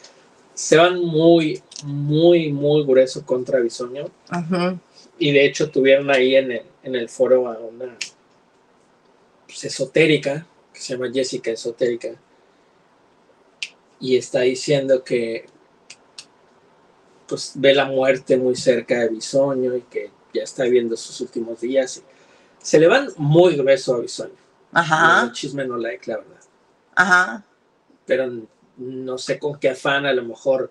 Se van muy, muy, muy grueso contra Bisoño. ujú. Y de hecho tuvieron ahí en el, en el foro a una pues, esotérica, que se llama Jessica Esotérica, y está diciendo que pues ve la muerte muy cerca de Bisoño y que ya está viendo sus últimos días. se le van muy grueso a Bisoño. Ajá, El chisme no like, la verdad. Ajá. Pero no sé con qué afán, a lo mejor,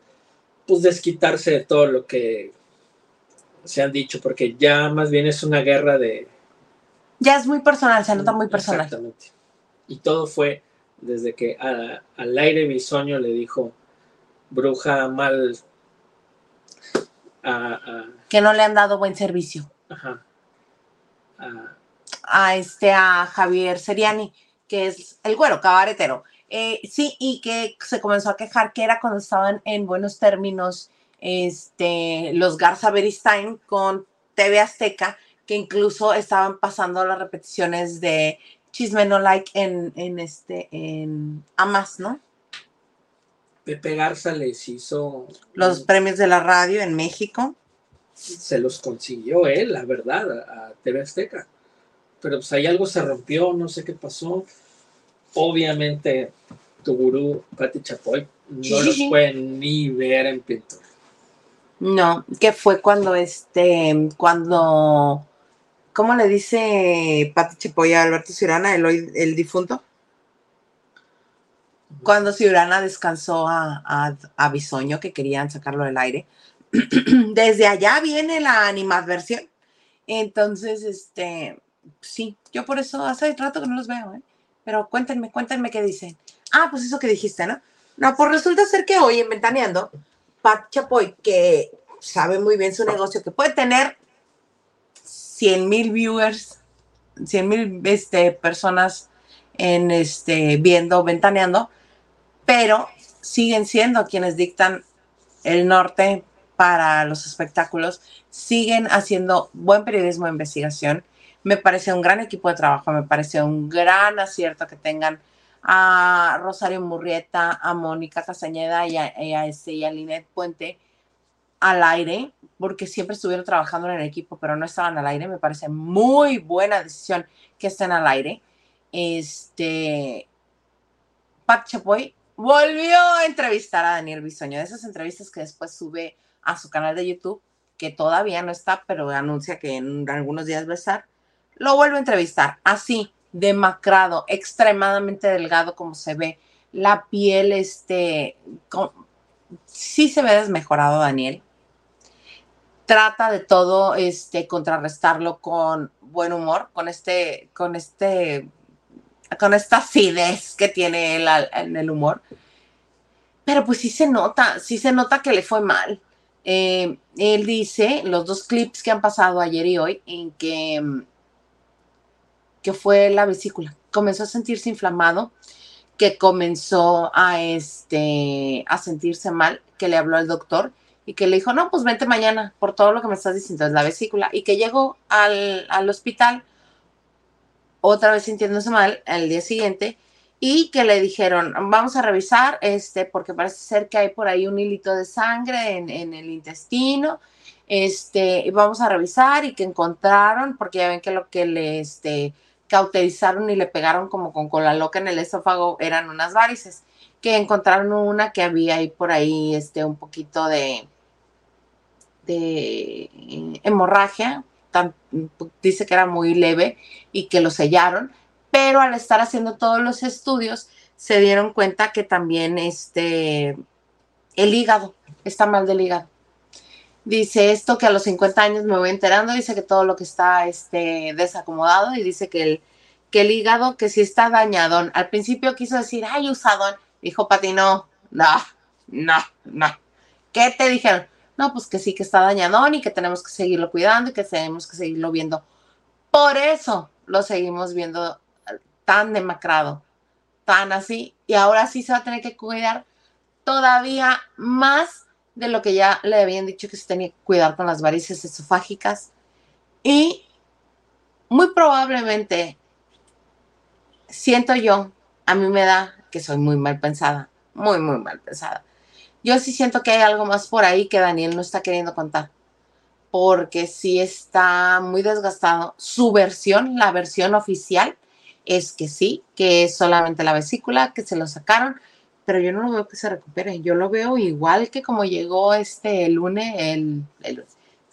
pues desquitarse de todo lo que se han dicho, porque ya más bien es una guerra de, Ya es muy personal, se nota muy personal. Exactamente. Y todo fue desde que a- al aire Bisoño le dijo bruja mal a, a- Que no le han dado buen servicio. ajá, a- a este a Javier Seriani, que es el güero cabaretero. Eh, sí, y que se comenzó a quejar que era cuando estaban en buenos términos este, los Garza Beristain con TV Azteca, que incluso estaban pasando las repeticiones de Chisme No Like en, en este en Amas, ¿no? Pepe Garza les hizo Los premios de la radio en México. se los consiguió él, la verdad, a, a TV Azteca. Pero pues ahí algo se rompió, no sé qué pasó. Obviamente, tu gurú, Pati Chapoy, no Sí, los sí. puede ni ver en pintura. No, que fue cuando este, cuando, ¿cómo le dice Pati Chapoy a Alberto Ciurana, el, hoy- el difunto? Cuando Ciurana descansó a, a, a Bisoño, que querían sacarlo del aire. Desde allá viene la animadversión. Entonces, este, sí, yo por eso hace rato que no los veo, ¿eh? Pero cuéntenme, cuéntenme qué dicen. Ah, pues eso que dijiste, ¿no? No, pues resulta ser que hoy en Ventaneando, Pat Chapoy, que sabe muy bien su negocio, que puede tener 100 mil viewers, 100 mil este, personas en este, viendo, ventaneando, pero siguen siendo quienes dictan el norte para los espectáculos, siguen haciendo buen periodismo de investigación. Me parece un gran equipo de trabajo, me parece un gran acierto que tengan a Rosario Murrieta, a Mónica Castañeda y a, y este, y a Linet Puente al aire, porque siempre estuvieron trabajando en el equipo, pero no estaban al aire. Me parece muy buena decisión que estén al aire. Este, Pat Chapoy volvió a entrevistar a Daniel Bisoño, de esas entrevistas que después sube a su canal de YouTube, que todavía no está, pero anuncia que en algunos días va a estar. Lo vuelve a entrevistar, así, demacrado, extremadamente delgado como se ve, la piel, este, sí se ve desmejorado Daniel. Trata de todo, este, contrarrestarlo con buen humor, con este, con este, con esta acidez que tiene él en el humor. Pero pues sí se nota, sí se nota que le fue mal. Eh, él dice, los dos clips que han pasado ayer y hoy, en que, mm, que fue la vesícula. Comenzó a sentirse inflamado, que comenzó a, este, a sentirse mal, que le habló al doctor y que le dijo, no, pues vente mañana por todo lo que me estás diciendo, es la vesícula. Y que llegó al, al hospital otra vez sintiéndose mal al día siguiente y que le dijeron, vamos a revisar, este, porque parece ser que hay por ahí un hilito de sangre en, en el intestino, este, y vamos a revisar y que encontraron, porque ya ven que lo que le, este, cauterizaron y le pegaron como con cola loca en el esófago eran unas varices, que encontraron una que había ahí por ahí, este, un poquito de, hemorragia, dice que era muy leve y que lo sellaron, pero al estar haciendo todos los estudios se dieron cuenta que también este, el hígado está mal del hígado. Dice esto que a los 50 años me voy enterando, dice que todo lo que está este, desacomodado y dice que el, que el hígado que sí está dañadón. Al principio quiso decir, ay, usadón. Dijo Pati, no, no, no, no. ¿Qué te dijeron? No, pues que sí que está dañadón y que tenemos que seguirlo cuidando y que tenemos que seguirlo viendo. Por eso lo seguimos viendo tan demacrado, tan así. Y ahora sí se va a tener que cuidar todavía más de lo que ya le habían dicho que se tenía que cuidar con las varices esofágicas. Y muy probablemente, siento yo, a mí me da que soy muy mal pensada, muy, muy mal pensada. Yo sí siento que hay algo más por ahí que Daniel no está queriendo contar, porque sí está muy desgastado. Su versión, la versión oficial, es que sí, que es solamente la vesícula, que se lo sacaron, pero yo no lo veo que se recupere. Yo lo veo igual que como llegó este lunes, el,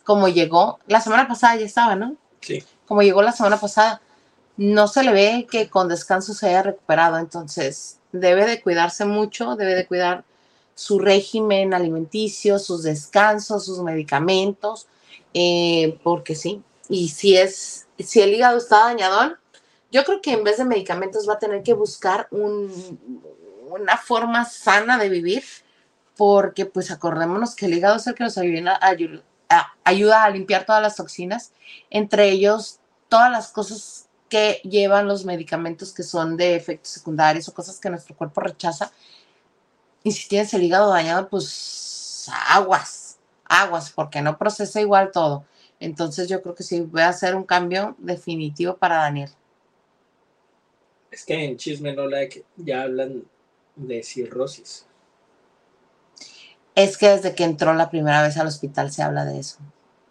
como llegó, la semana pasada ya estaba, ¿no? Sí. Como llegó la semana pasada, no se le ve que con descanso se haya recuperado, entonces debe de cuidarse mucho, debe de cuidar su régimen alimenticio, sus descansos, sus medicamentos, eh, porque sí, y si es, si el hígado está dañado, yo creo que en vez de medicamentos va a tener que buscar un, una forma sana de vivir, porque pues acordémonos que el hígado es el que nos ayuda a, a limpiar todas las toxinas, entre ellos todas las cosas que llevan los medicamentos que son de efectos secundarios o cosas que nuestro cuerpo rechaza. Y si tienes el hígado dañado, pues aguas, aguas, porque no procesa igual todo. Entonces yo creo que sí voy a hacer un cambio definitivo para Daniel. Es que en Chisme No Like ya hablan de cirrosis. Es que desde que entró la primera vez al hospital se habla de eso.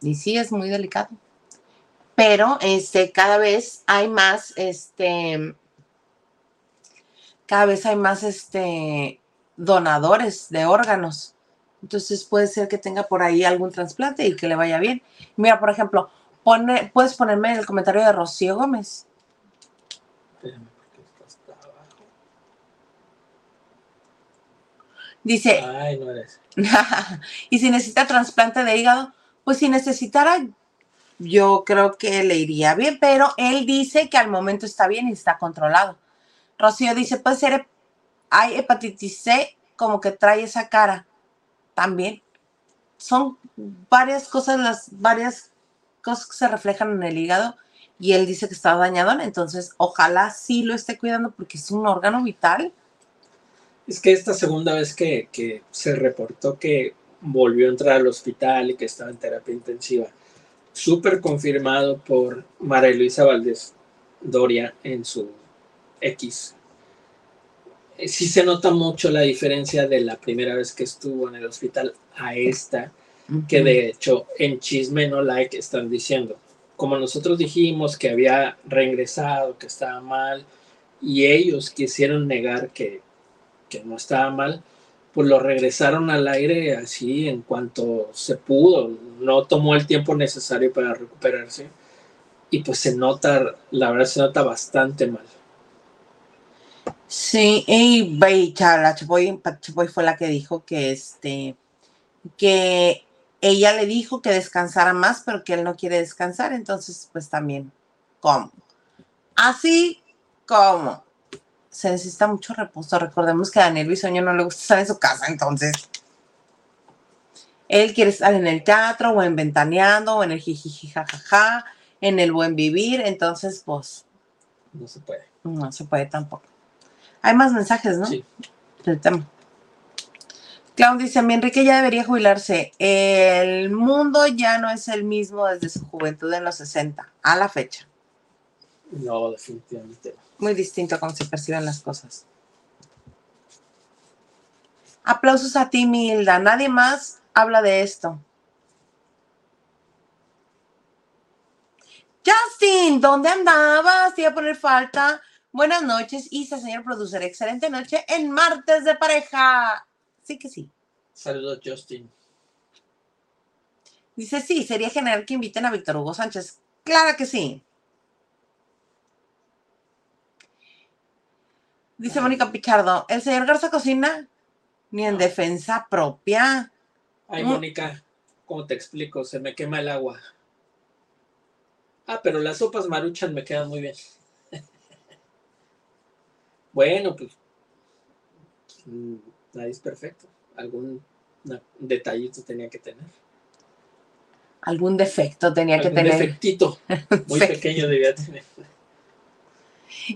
Y sí, es muy delicado. Pero este, cada vez hay más, este, cada vez hay más este, donadores de órganos. Entonces puede ser que tenga por ahí algún trasplante y que le vaya bien. Mira, por ejemplo, pone, puedes ponerme el comentario de Rocío Gómez. Dice. Ay, no eres. y si necesita trasplante de hígado, pues si necesitara, yo creo que le iría bien, pero él dice que al momento está bien y está controlado. Rocío dice, puede ser, hay hepatitis C como que trae esa cara también. Son varias cosas, las varias cosas que se reflejan en el hígado y él dice que está dañado, entonces ojalá sí lo esté cuidando porque es un órgano vital es que esta segunda vez que, se reportó que volvió a entrar al hospital y que estaba en terapia intensiva, súper confirmado por María Luisa Valdés Doria en su X. Eh, sí se nota mucho la diferencia de la primera vez que estuvo en el hospital a esta, que de hecho en Chisme No Like están diciendo, como nosotros dijimos que había reingresado, que estaba mal, y ellos quisieron negar que, que no estaba mal, pues lo regresaron al aire así en cuanto se pudo, no tomó el tiempo necesario para recuperarse y pues se nota, la verdad se nota bastante mal. Sí, y la Chapoy, fue la que dijo que este, que ella le dijo que descansara más, pero que él no quiere descansar, entonces pues también, ¿cómo? Así como se necesita mucho reposo. Recordemos que a Daniel Bisoño no le gusta estar en su casa, entonces él quiere estar en el teatro o en ventaneando o en el jijiji jajaja, en el buen vivir, entonces pues no se puede. No se puede tampoco. Hay más mensajes, ¿no? Sí. Del tema. Clown dice, mi Enrique ya debería jubilarse. El mundo ya no es el mismo desde su juventud en los 60, a la fecha. No, definitivamente muy distinto a cómo se perciben las cosas. Aplausos a ti, Milda. Nadie más habla de esto. Justin, ¿dónde andabas? Te iba a poner falta. Buenas noches, Isa, señor producer. Excelente noche en martes de pareja. Sí que sí. Saludos, Justin. Dice, sí, sería genial que inviten a Víctor Hugo Sánchez. Claro que sí. Dice Mónica Pichardo, ¿el señor Garza cocina? Ni en defensa propia. Ay, Mónica. ¿Cómo te explico? Se me quema el agua. Ah, pero las sopas maruchan me quedan muy bien. bueno, pues mm, nadie es perfecto. Algún detallito tenía que tener. Algún defecto tenía que tener. defectito muy pequeño debía tener.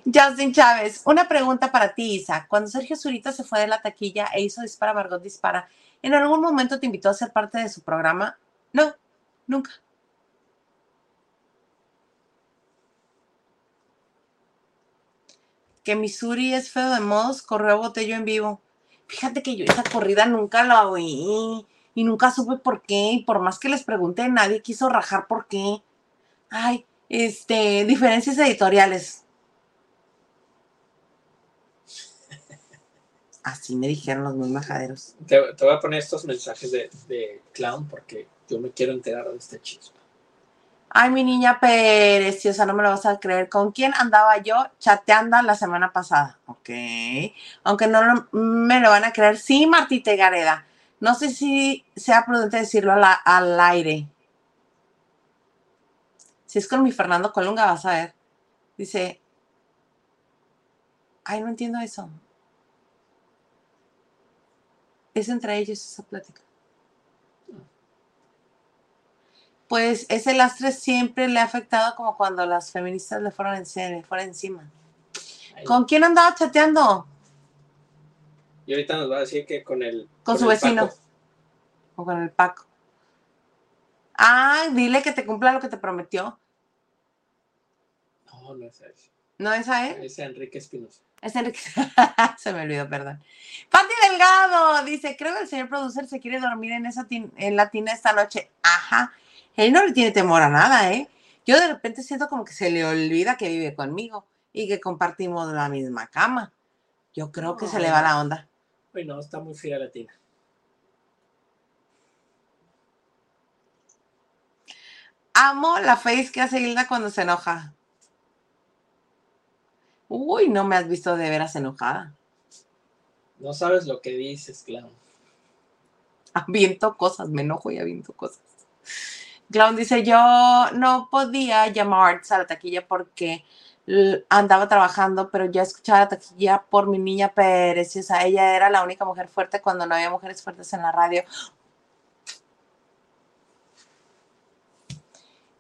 Justin Chávez, una pregunta para ti, Isa. Cuando Sergio Zurita se fue de la taquilla e hizo Dispara, Margot Dispara, ¿en algún momento te invitó a ser parte de su programa? No, nunca. Que Missouri es feo de modos, corrió a Botello en vivo. Fíjate que yo esa corrida nunca la oí y nunca supe por qué. Y por más que les pregunté, nadie quiso rajar por qué. Ay, este, diferencias editoriales. Así me dijeron los muy majaderos. Te, te voy a poner estos mensajes de, de clown porque yo me quiero enterar de este chisme. Ay, mi niña preciosa, no me lo vas a creer. ¿Con quién andaba yo chateando la semana pasada? Ok. Aunque no lo- me lo van a creer. Sí, Martita Gareda. No sé si sea prudente decirlo al aire. Si es con mi Fernando Colunga, vas a ver. Dice. Ay, no entiendo eso. Es entre ellos esa plática. Pues ese lastre siempre le ha afectado como cuando las feministas le fueron, en, le fueron encima. ¿Con quién andaba chateando? Y ahorita nos va a decir que con el. Con su el vecino. Paco. O con el Paco. Ah, dile que te cumpla lo que te prometió. No, no es ese. ¿No es a él? Es Enrique Espinosa. Es Enrique. se me olvidó, perdón. Pati Delgado dice: Creo que el señor producer se quiere dormir en esa en la tina esta noche. Ajá. Él no le tiene temor a nada, ¿eh? Yo de repente siento como que se le olvida que vive conmigo y que compartimos la misma cama. Yo creo que se le va la onda. Uy, no, está muy fría la tina. Amo la face que hace Hilda cuando se enoja. Uy, no me has visto de veras enojada. No sabes lo que dices, clown. Aviento cosas, me enojo y aviento cosas. Clown dice, yo no podía llamar a la taquilla porque andaba trabajando, pero ya escuchaba la taquilla por mi niña sea, ella era la única mujer fuerte cuando no había mujeres fuertes en la radio.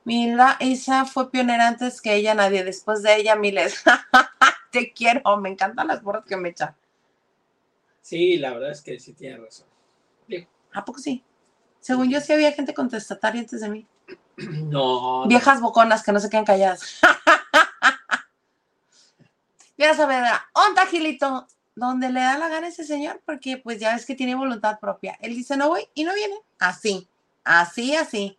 Mila Isa fue pionera antes que ella, nadie. Después de ella, miles. Te quiero, me encantan las borras que me echan. Sí, la verdad es que sí tiene razón. ¿A poco sí? Según yo, sí había gente contestataria antes de mí. No, no. Viejas boconas que no se quedan calladas. Ya saber, onda Gilito, donde le da la gana ese señor, porque pues ya ves que tiene voluntad propia. Él dice no voy y no viene. Así, así, así.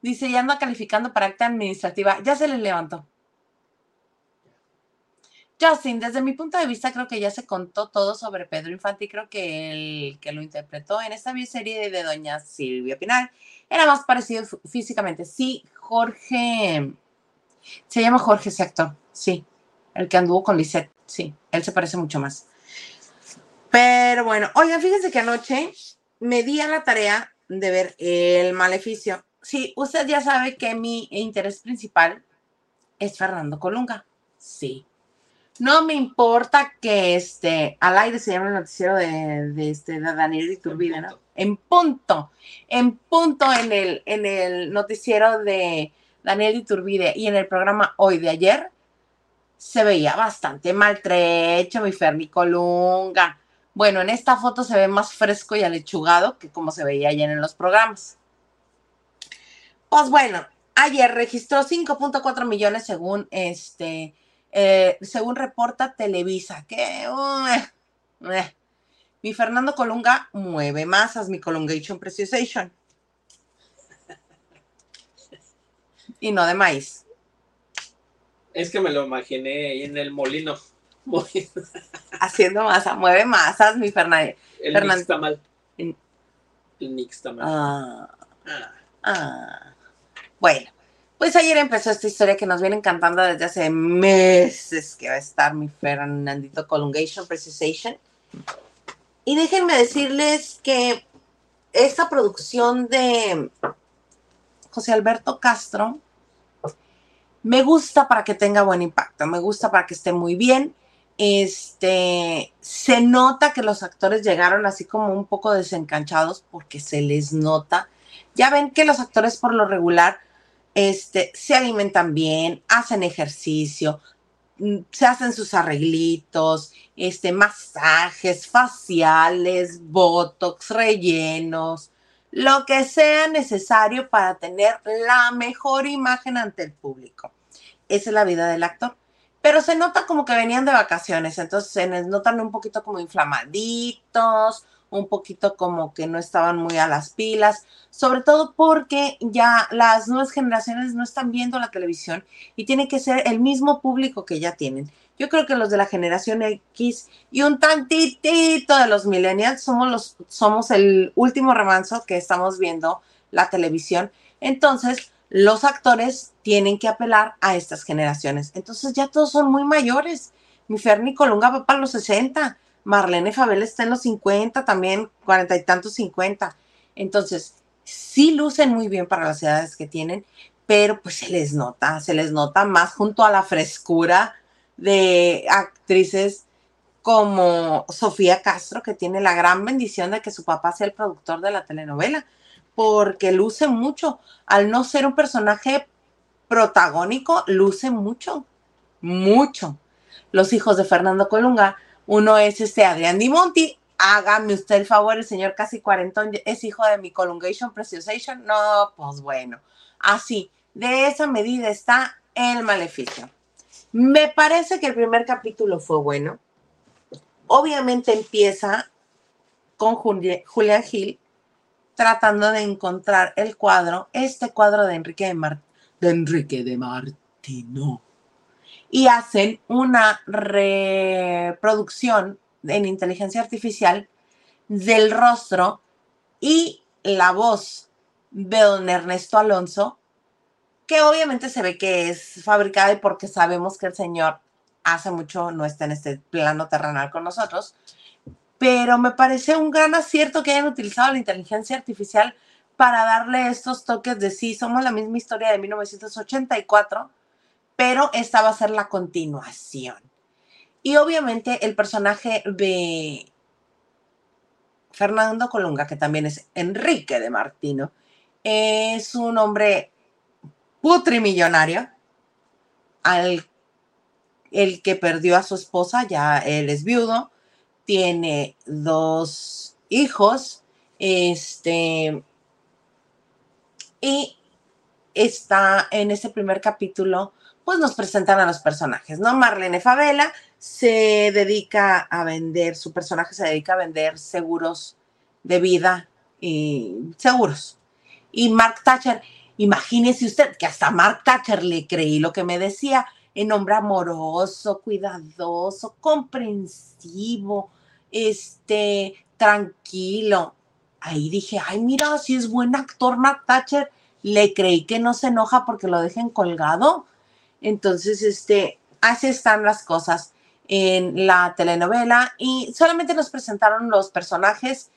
Dice, ya anda calificando para acta administrativa. Ya se le levantó. Justin, desde mi punto de vista, creo que ya se contó todo sobre Pedro Infante y creo que el que lo interpretó en esta serie de Doña Silvia Pinal era más parecido fí- físicamente. Sí, Jorge. Se llama Jorge ese actor. Sí. El que anduvo con Lisette. Sí. Él se parece mucho más. Pero bueno, oigan, fíjense que anoche me di a la tarea de ver El Maleficio. Sí, usted ya sabe que mi interés principal es Fernando Colunga. Sí. No me importa que este al aire se llame el noticiero de, de este de Daniel Iturbide, ¿no? En punto, en punto en el, en el noticiero de Daniel Iturbide y en el programa hoy de ayer se veía bastante maltrecho mi Ferni Colunga. Bueno, en esta foto se ve más fresco y alechugado que como se veía ayer en los programas. Pues bueno, ayer registró 5.4 millones según este eh, según reporta Televisa, que uh, eh. mi Fernando Colunga mueve masas, mi Colungation Preciosation. Y no de maíz. Es que me lo imaginé ahí en el molino. Haciendo masa, mueve masas, mi Fernando. El Fernan- mix tamal. En- El mix tamal. Ah, Ah, ah. Bueno, pues ayer empezó esta historia que nos viene encantando desde hace meses que va a estar mi Fernandito Colungation Preciosation. Y déjenme decirles que esta producción de José Alberto Castro me gusta para que tenga buen impacto, me gusta para que esté muy bien. Este, se nota que los actores llegaron así como un poco desencanchados porque se les nota. Ya ven que los actores por lo regular este, se alimentan bien, hacen ejercicio, mm, se hacen sus arreglitos, este, masajes faciales, botox, rellenos, lo que sea necesario para tener la mejor imagen ante el público. Esa es la vida del actor. Pero se nota como que venían de vacaciones, entonces se les notan un poquito como inflamaditos, un poquito como que no estaban muy a las pilas, sobre todo porque ya las nuevas generaciones no están viendo la televisión y tiene que ser el mismo público que ya tienen. Yo creo que los de la generación X y un tantitito de los millennials somos los somos el último remanso que estamos viendo la televisión. Entonces, los actores tienen que apelar a estas generaciones. Entonces, ya todos son muy mayores. Mi Ferni Colunga va para los 60, Marlene Fabel está en los 50, también cuarenta y tantos 50. Entonces, sí lucen muy bien para las edades que tienen, pero pues se les nota, se les nota más junto a la frescura de actrices como Sofía Castro, que tiene la gran bendición de que su papá sea el productor de la telenovela, porque luce mucho. Al no ser un personaje protagónico, luce mucho, mucho. Los hijos de Fernando Colunga, uno es este Adrián Di Monti, hágame usted el favor, el señor casi cuarentón es hijo de mi Colungation Preciosation. No, pues bueno, así, de esa medida está el maleficio. Me parece que el primer capítulo fue bueno. Obviamente empieza con Julián Gil tratando de encontrar el cuadro, este cuadro de Enrique de, Mar de Enrique de Martino. Y hacen una reproducción en inteligencia artificial del rostro y la voz de don Ernesto Alonso que obviamente se ve que es fabricada y porque sabemos que el Señor hace mucho no está en este plano terrenal con nosotros, pero me parece un gran acierto que hayan utilizado la inteligencia artificial para darle estos toques de sí, somos la misma historia de 1984, pero esta va a ser la continuación. Y obviamente el personaje de Fernando Colunga, que también es Enrique de Martino, es un hombre putrimillonario, al el que perdió a su esposa, ya él es viudo, tiene dos hijos, este, y está en ese primer capítulo, pues nos presentan a los personajes, ¿no? Marlene Favela se dedica a vender, su personaje se dedica a vender seguros de vida y seguros. Y Mark Thatcher Imagínese usted que hasta Mark Thatcher le creí lo que me decía, en hombre amoroso, cuidadoso, comprensivo, este, tranquilo. Ahí dije, ay, mira, si es buen actor Mark Thatcher, le creí que no se enoja porque lo dejen colgado. Entonces, este, así están las cosas en la telenovela y solamente nos presentaron los personajes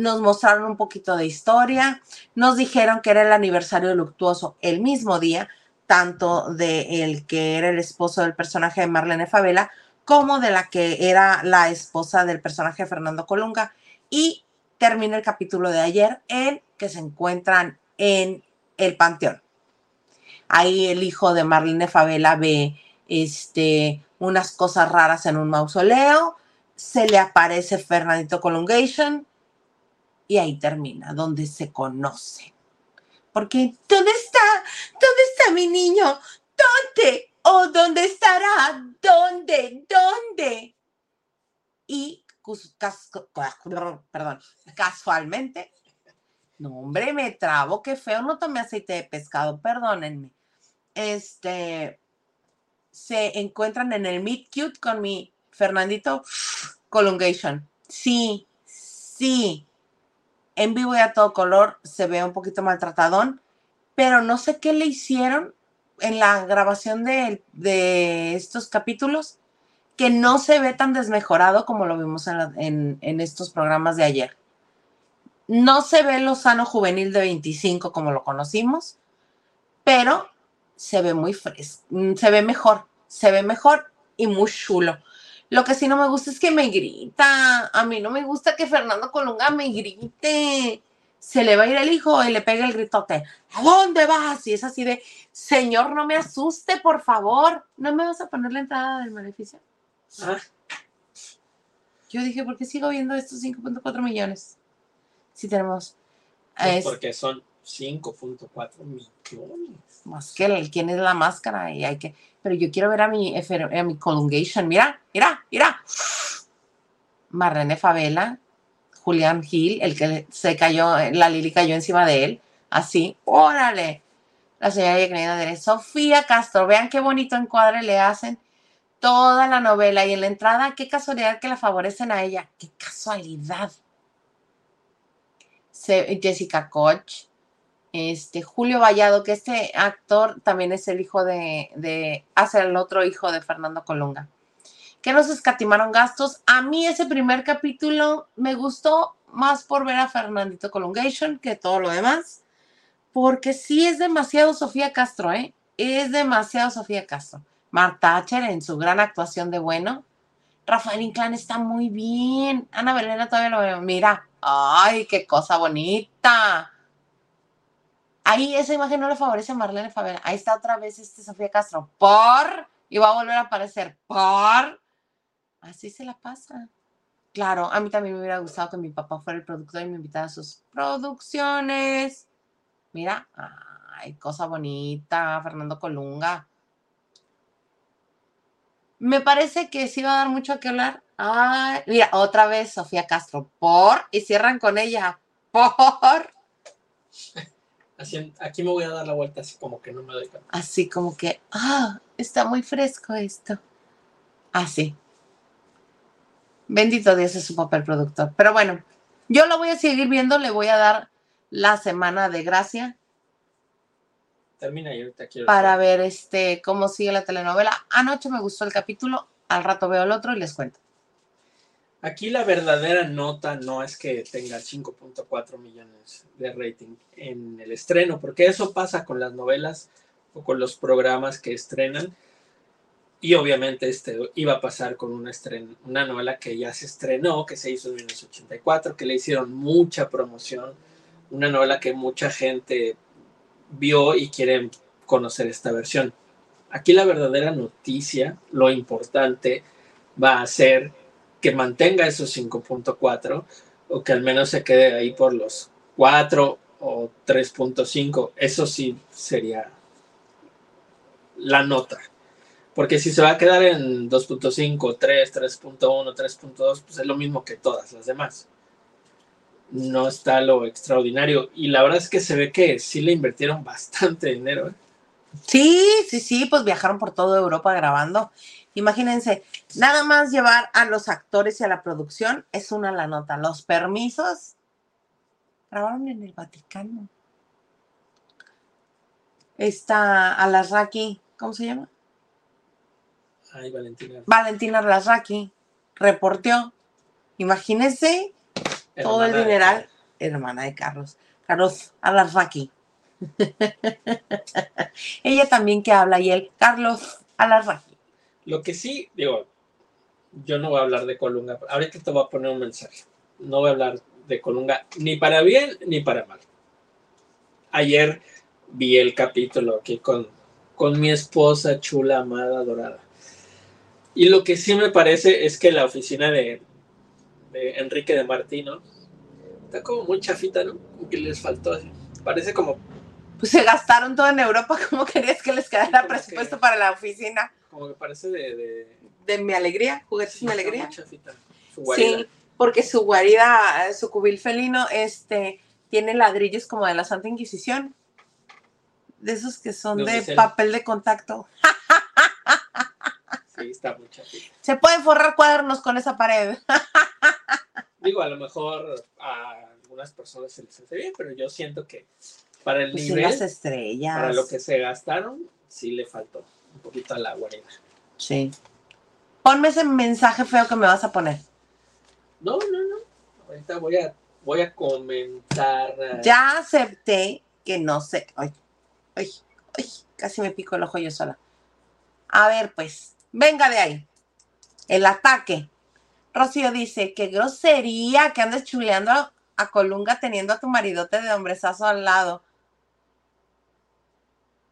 nos mostraron un poquito de historia, nos dijeron que era el aniversario luctuoso el mismo día, tanto de el que era el esposo del personaje de Marlene Favela, como de la que era la esposa del personaje de Fernando Colunga. Y termina el capítulo de ayer en que se encuentran en el panteón. Ahí el hijo de Marlene Favela ve este, unas cosas raras en un mausoleo, se le aparece Fernandito Colungation, y ahí termina, donde se conoce. Porque, ¿dónde está? ¿Dónde está mi niño? ¿Dónde? ¿O dónde estará? ¿Dónde? ¿Dónde? Y, perdón, casualmente, no, hombre, me trabo, qué feo, no tomé aceite de pescado, perdónenme. Este, se encuentran en el Meet Cute con mi Fernandito Colungation. Sí, sí, en vivo y a todo color se ve un poquito maltratadón, pero no sé qué le hicieron en la grabación de, de estos capítulos que no se ve tan desmejorado como lo vimos en, en, estos programas de ayer. No se ve Lozano juvenil de 25 como lo conocimos, pero se ve muy fresco, mm, se ve mejor, se ve mejor y muy chulo. Lo que sí no me gusta es que me grita. A mí no me gusta que Fernando Colunga me grite. Se le va a ir el hijo y le pega el gritote. ¿A dónde vas? Y es así de, señor, no me asuste, por favor. ¿No me vas a poner la entrada del maleficio? Ah, Yo dije, ¿por qué sigo viendo estos 5.4 millones? Si tenemos pues es porque son 5.4 millones. Más que el quién es la máscara y hay que. Pero yo quiero ver a mi, a mi Colungation. Mira, mira, mira. Marlene Favela, Julián Gil, el que se cayó, la Lili cayó encima de él. Así, órale. La señora de Sofía Castro, vean qué bonito encuadre le hacen toda la novela y en la entrada, qué casualidad que la favorecen a ella. Qué casualidad. Jessica Koch, este Julio Vallado, que este actor también es el hijo de, hace el otro hijo de Fernando Colunga. Que nos escatimaron gastos. A mí ese primer capítulo me gustó más por ver a Fernandito Colungation que todo lo demás, porque sí es demasiado Sofía Castro, ¿eh? Es demasiado Sofía Castro. Mark Thatcher en su gran actuación de bueno. Rafael Inclán está muy bien. Ana Belena todavía lo veo. Mira, ay, qué cosa bonita. Ahí esa imagen no le favorece a Marlene Favela. Ahí está otra vez este Sofía Castro. Por. Y va a volver a aparecer. Por. Así se la pasa. Claro, a mí también me hubiera gustado que mi papá fuera el productor y me invitara a sus producciones. Mira, ay, cosa bonita, Fernando Colunga. Me parece que sí va a dar mucho que hablar. Ay, mira, otra vez Sofía Castro. Por. Y cierran con ella. Por. Así, aquí me voy a dar la vuelta así como que no me doy cuenta. así como que, ah, está muy fresco esto. Así. Bendito Dios es su papel productor. Pero bueno, yo lo voy a seguir viendo, le voy a dar la semana de gracia Termina y ahorita quiero. para ver este cómo sigue la telenovela. Anoche me gustó el capítulo, al rato veo el otro y les cuento. Aquí la verdadera nota no es que tenga 5.4 millones de rating en el estreno, porque eso pasa con las novelas o con los programas que estrenan. Y obviamente este iba a pasar con una, estren una novela que ya se estrenó, que se hizo en 1984, que le hicieron mucha promoción, una novela que mucha gente vio y quiere conocer esta versión. Aquí la verdadera noticia, lo importante, va a ser que mantenga esos 5.4 o que al menos se quede ahí por los 4 o 3.5. Eso sí sería la nota. Porque si se va a quedar en 2.5, 3, 3.1, 3.2, pues es lo mismo que todas las demás. No está lo extraordinario. Y la verdad es que se ve que sí le invirtieron bastante dinero. ¿eh? Sí, sí, sí, pues viajaron por toda Europa grabando. Imagínense, nada más llevar a los actores y a la producción es una la nota. Los permisos grabaron en el Vaticano. Está Alasraki, ¿cómo se llama? Ay, Valentina. Valentina Alasraki reporteó. Imagínense todo el de- dineral, hermana de Carlos. Carlos Alasraki. Ella también que habla y él, Carlos Alasraki. Lo que sí, digo, yo no voy a hablar de Colunga. Ahorita te voy a poner un mensaje. No voy a hablar de Colunga ni para bien ni para mal. Ayer vi el capítulo aquí con, con mi esposa chula, amada, dorada. Y lo que sí me parece es que la oficina de, de Enrique de Martino está como muy chafita, ¿no? Como que les faltó así. Parece como, Pues se gastaron todo en Europa. ¿Cómo querías que les quedara presupuesto que- para la oficina? Como que parece de... de De mi alegría, juguetes sí, mi alegría. muy chafita, su guarida. Sí, porque su guarida, su cubil felino, este, tiene ladrillos como de la Santa Inquisición. De esos que son De papel de contacto. Sí, está muy chafita. Se pueden forrar cuadernos con esa pared. Digo, a lo mejor a algunas personas se les hace bien, pero yo siento que para el Pues nivel, las estrellas. para lo que se gastaron, sí le faltó un poquito a la guarida. Sí. Ponme ese mensaje feo que me vas a poner. No, no, no. Ahorita voy a Voy a comentar. Ya acepté que no sé. Ay, ay, ay, casi me pico el ojo yo sola. A ver, pues, venga de ahí. El ataque. Rocío dice, qué grosería que andes chuleando a, a Colunga teniendo a tu maridote de hombrezazo al lado.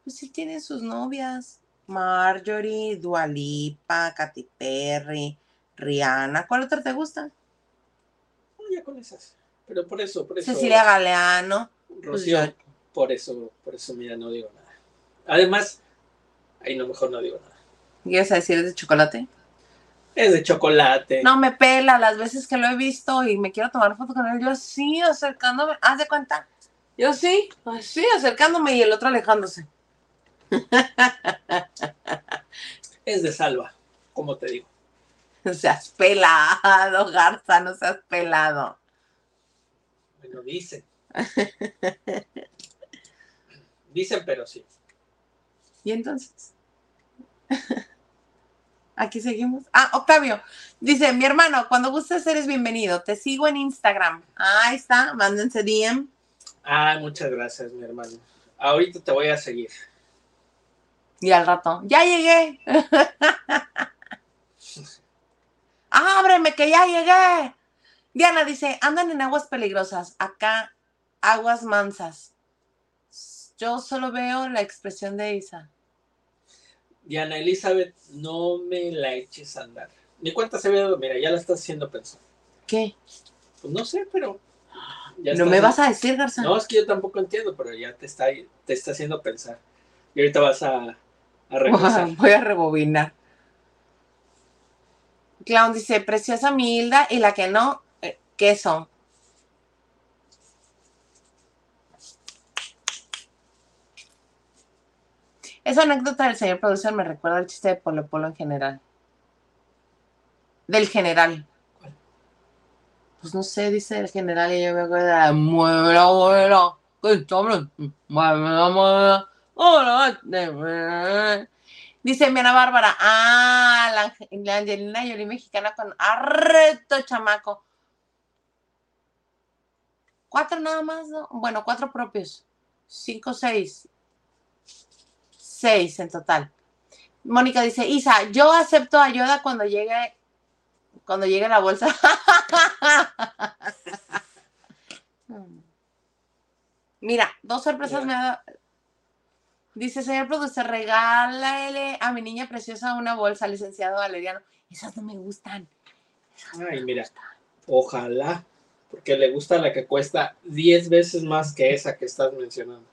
Pues sí tienen sus novias. Marjorie, Dualipa, Katy Perry, Rihanna. ¿Cuál otra te gusta? no, ya con esas. Pero por eso, por eso. Cecilia Galeano. Rocío, Pues yo- por eso, por eso, mira, no digo nada. Además, ahí no, mejor no digo nada. ¿Qué ibas a decir de chocolate? Es de chocolate. No me pela las veces que lo he visto y me quiero tomar foto con él. Yo así, acercándome. Haz de cuenta. Yo sí, así, acercándome y el otro alejándose. Es de salva, como te digo. No seas pelado, Garza, no seas pelado. Bueno, dicen. dicen, pero sí. Y entonces. Aquí seguimos. Ah, Octavio. Dice, mi hermano, cuando gustes eres bienvenido. Te sigo en Instagram. Ahí está, mándense DM. Ah, muchas gracias, mi hermano. Ahorita te voy a seguir. Y al rato, ya llegué. Ábreme que ya llegué. Diana dice, andan en aguas peligrosas, acá aguas mansas. Yo solo veo la expresión de Isa. Diana Elizabeth, no me la eches a andar. Ni cuenta se ve, mira, ya la estás haciendo pensar. ¿Qué? Pues no sé, pero. ya ¿No estás- me vas a decir, Garza? No, es que yo tampoco entiendo, pero ya te está, te está haciendo pensar. Y ahorita vas a, a regresar. Voy a rebobinar. Clown dice, preciosa mi Hilda, y la que no, eh, queso. Esa anécdota del señor productor me recuerda al chiste de Polo Polo en general. Del general. Pues no sé, dice el general y yo me acuerdo de muévela, muévela, que hola, de- Dice mi Ana Bárbara, ah, la, Ange- la Angelina Jolie mexicana con arreto chamaco. Cuatro nada más, ¿no? Bueno, cuatro propios. Cinco, seis. Seis en total. Mónica dice, Isa, yo acepto ayuda cuando llegue, cuando llegue la bolsa. Mira, dos sorpresas me ha dado. Dice, señor productor, regálale a mi niña preciosa una bolsa, licenciado Valeriano. Esas no me gustan. Ay, mira, ojalá, porque le gusta la que cuesta 10 veces más que esa que estás mencionando.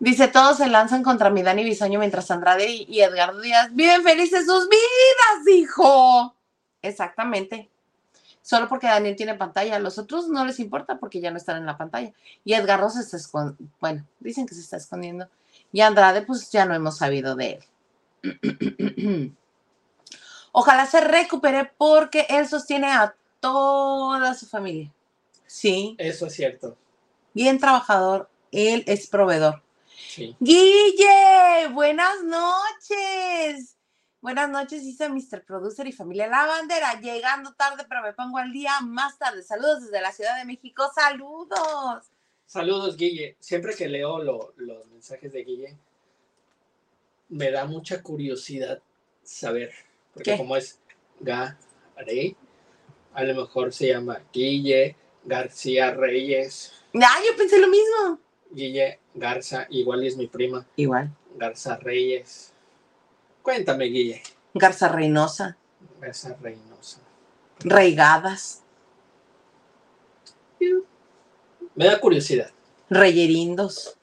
Dice, todos se lanzan contra mi Dani Bisoño mientras Andrade y, y Edgardo Díaz viven felices sus vidas, hijo. Exactamente. Solo porque Daniel tiene pantalla. A los otros no les importa porque ya no están en la pantalla. Y Edgardo se está escondiendo. Bueno, dicen que se está escondiendo. Y Andrade, pues ya no hemos sabido de él. Ojalá se recupere porque él sostiene a toda su familia. Sí, Eso es cierto, bien trabajador. Él es proveedor. sí. Guille, buenas noches. Buenas noches, dice Mr. Producer y familia La Bandera. Llegando tarde, pero me pongo al día más tarde. Saludos desde la Ciudad de México. Saludos. Saludos, Guille. Siempre que leo lo- los mensajes de Guille, me da mucha curiosidad saber, porque ¿Qué? como es Gare, a lo mejor se llama Guille García Reyes, Ah, yo pensé lo mismo. Guille Garza, igual es mi prima, Igual. Garza Reyes. Cuéntame, Guille, Garza Reynosa. Garza Reynosa. Reigadas. Me da curiosidad. Reyerindos.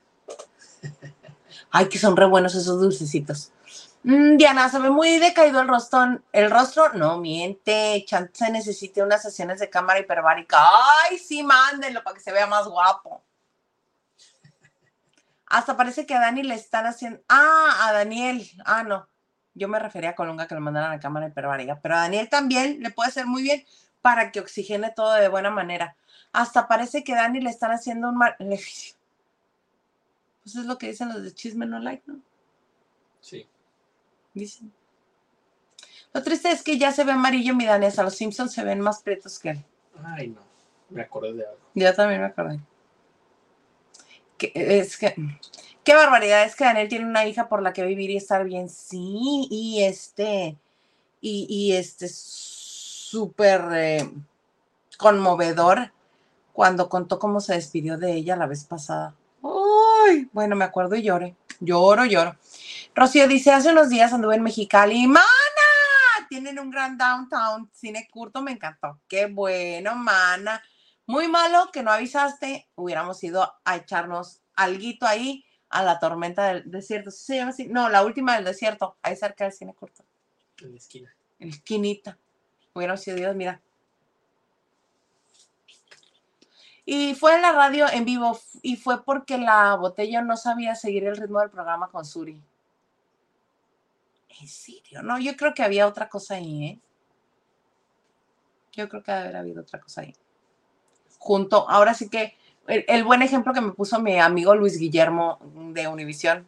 Ay, que son re buenos esos dulcecitos. Mm, Diana, se ve muy decaído el rostro. ¿El rostro? No, miente. Chance necesite unas sesiones de cámara hiperbárica. Ay, sí, mándenlo para que se vea más guapo. Hasta parece que a Dani le están haciendo. Ah, a Daniel. Ah, no. Yo me refería a Colunga que lo mandaran a cámara hiperbárica. Pero a Daniel también le puede hacer muy bien para que oxigene todo de buena manera. Hasta parece que Dani le están haciendo un maleficio. Pues es lo que dicen los de Chisme No Like, ¿no? Sí. Dicen. Lo triste es que ya se ve amarillo mi danesa. Los Simpsons se ven más pretos que él. Ay, no. Me acordé de algo. Yo también me acordé. Que, es que. Qué barbaridad. Es que Daniel tiene una hija por la que vivir y estar bien. Sí, y este. Y, este. Súper eh, conmovedor cuando contó cómo se despidió de ella la vez pasada. Uy, bueno, me acuerdo y lloré. Lloro, lloro. Rocío dice, hace unos días anduve en Mexicali. ¡Mana! Tienen un gran downtown. Cine curto, me encantó. Qué bueno, mana. Muy malo que no avisaste. Hubiéramos ido a echarnos alguito ahí a la tormenta del desierto. ¿Sí se llama así? No, la última del desierto. Ahí cerca del cine curto. En la esquina. En la esquinita. Hubiéramos sido Dios, mira. Y fue en la radio en vivo y fue porque la botella no sabía seguir el ritmo del programa con Suri. ¿En serio? No, yo creo que había otra cosa ahí, ¿eh? Yo creo que debe haber habido otra cosa ahí. Junto, ahora sí que el, buen ejemplo que me puso mi amigo Luis Guillermo de Univisión.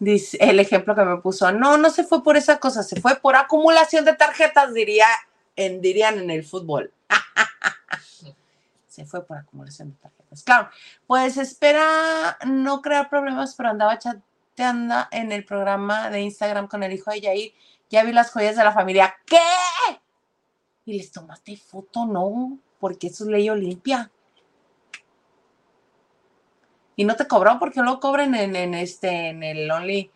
Dice, el ejemplo que me puso, no, no se fue por esa cosa, se fue por acumulación de tarjetas, diría, dirían en el fútbol. se fue por acumulación de tarjetas. Claro, pues espera no crear problemas, pero andaba chateando en el programa de Instagram con el hijo de Yair. Ya vi las joyas de la familia. ¿Qué? ¿Y les tomaste foto? No, porque eso es ley Olimpia. Y no te cobró porque lo cobren en, en este, en el Only,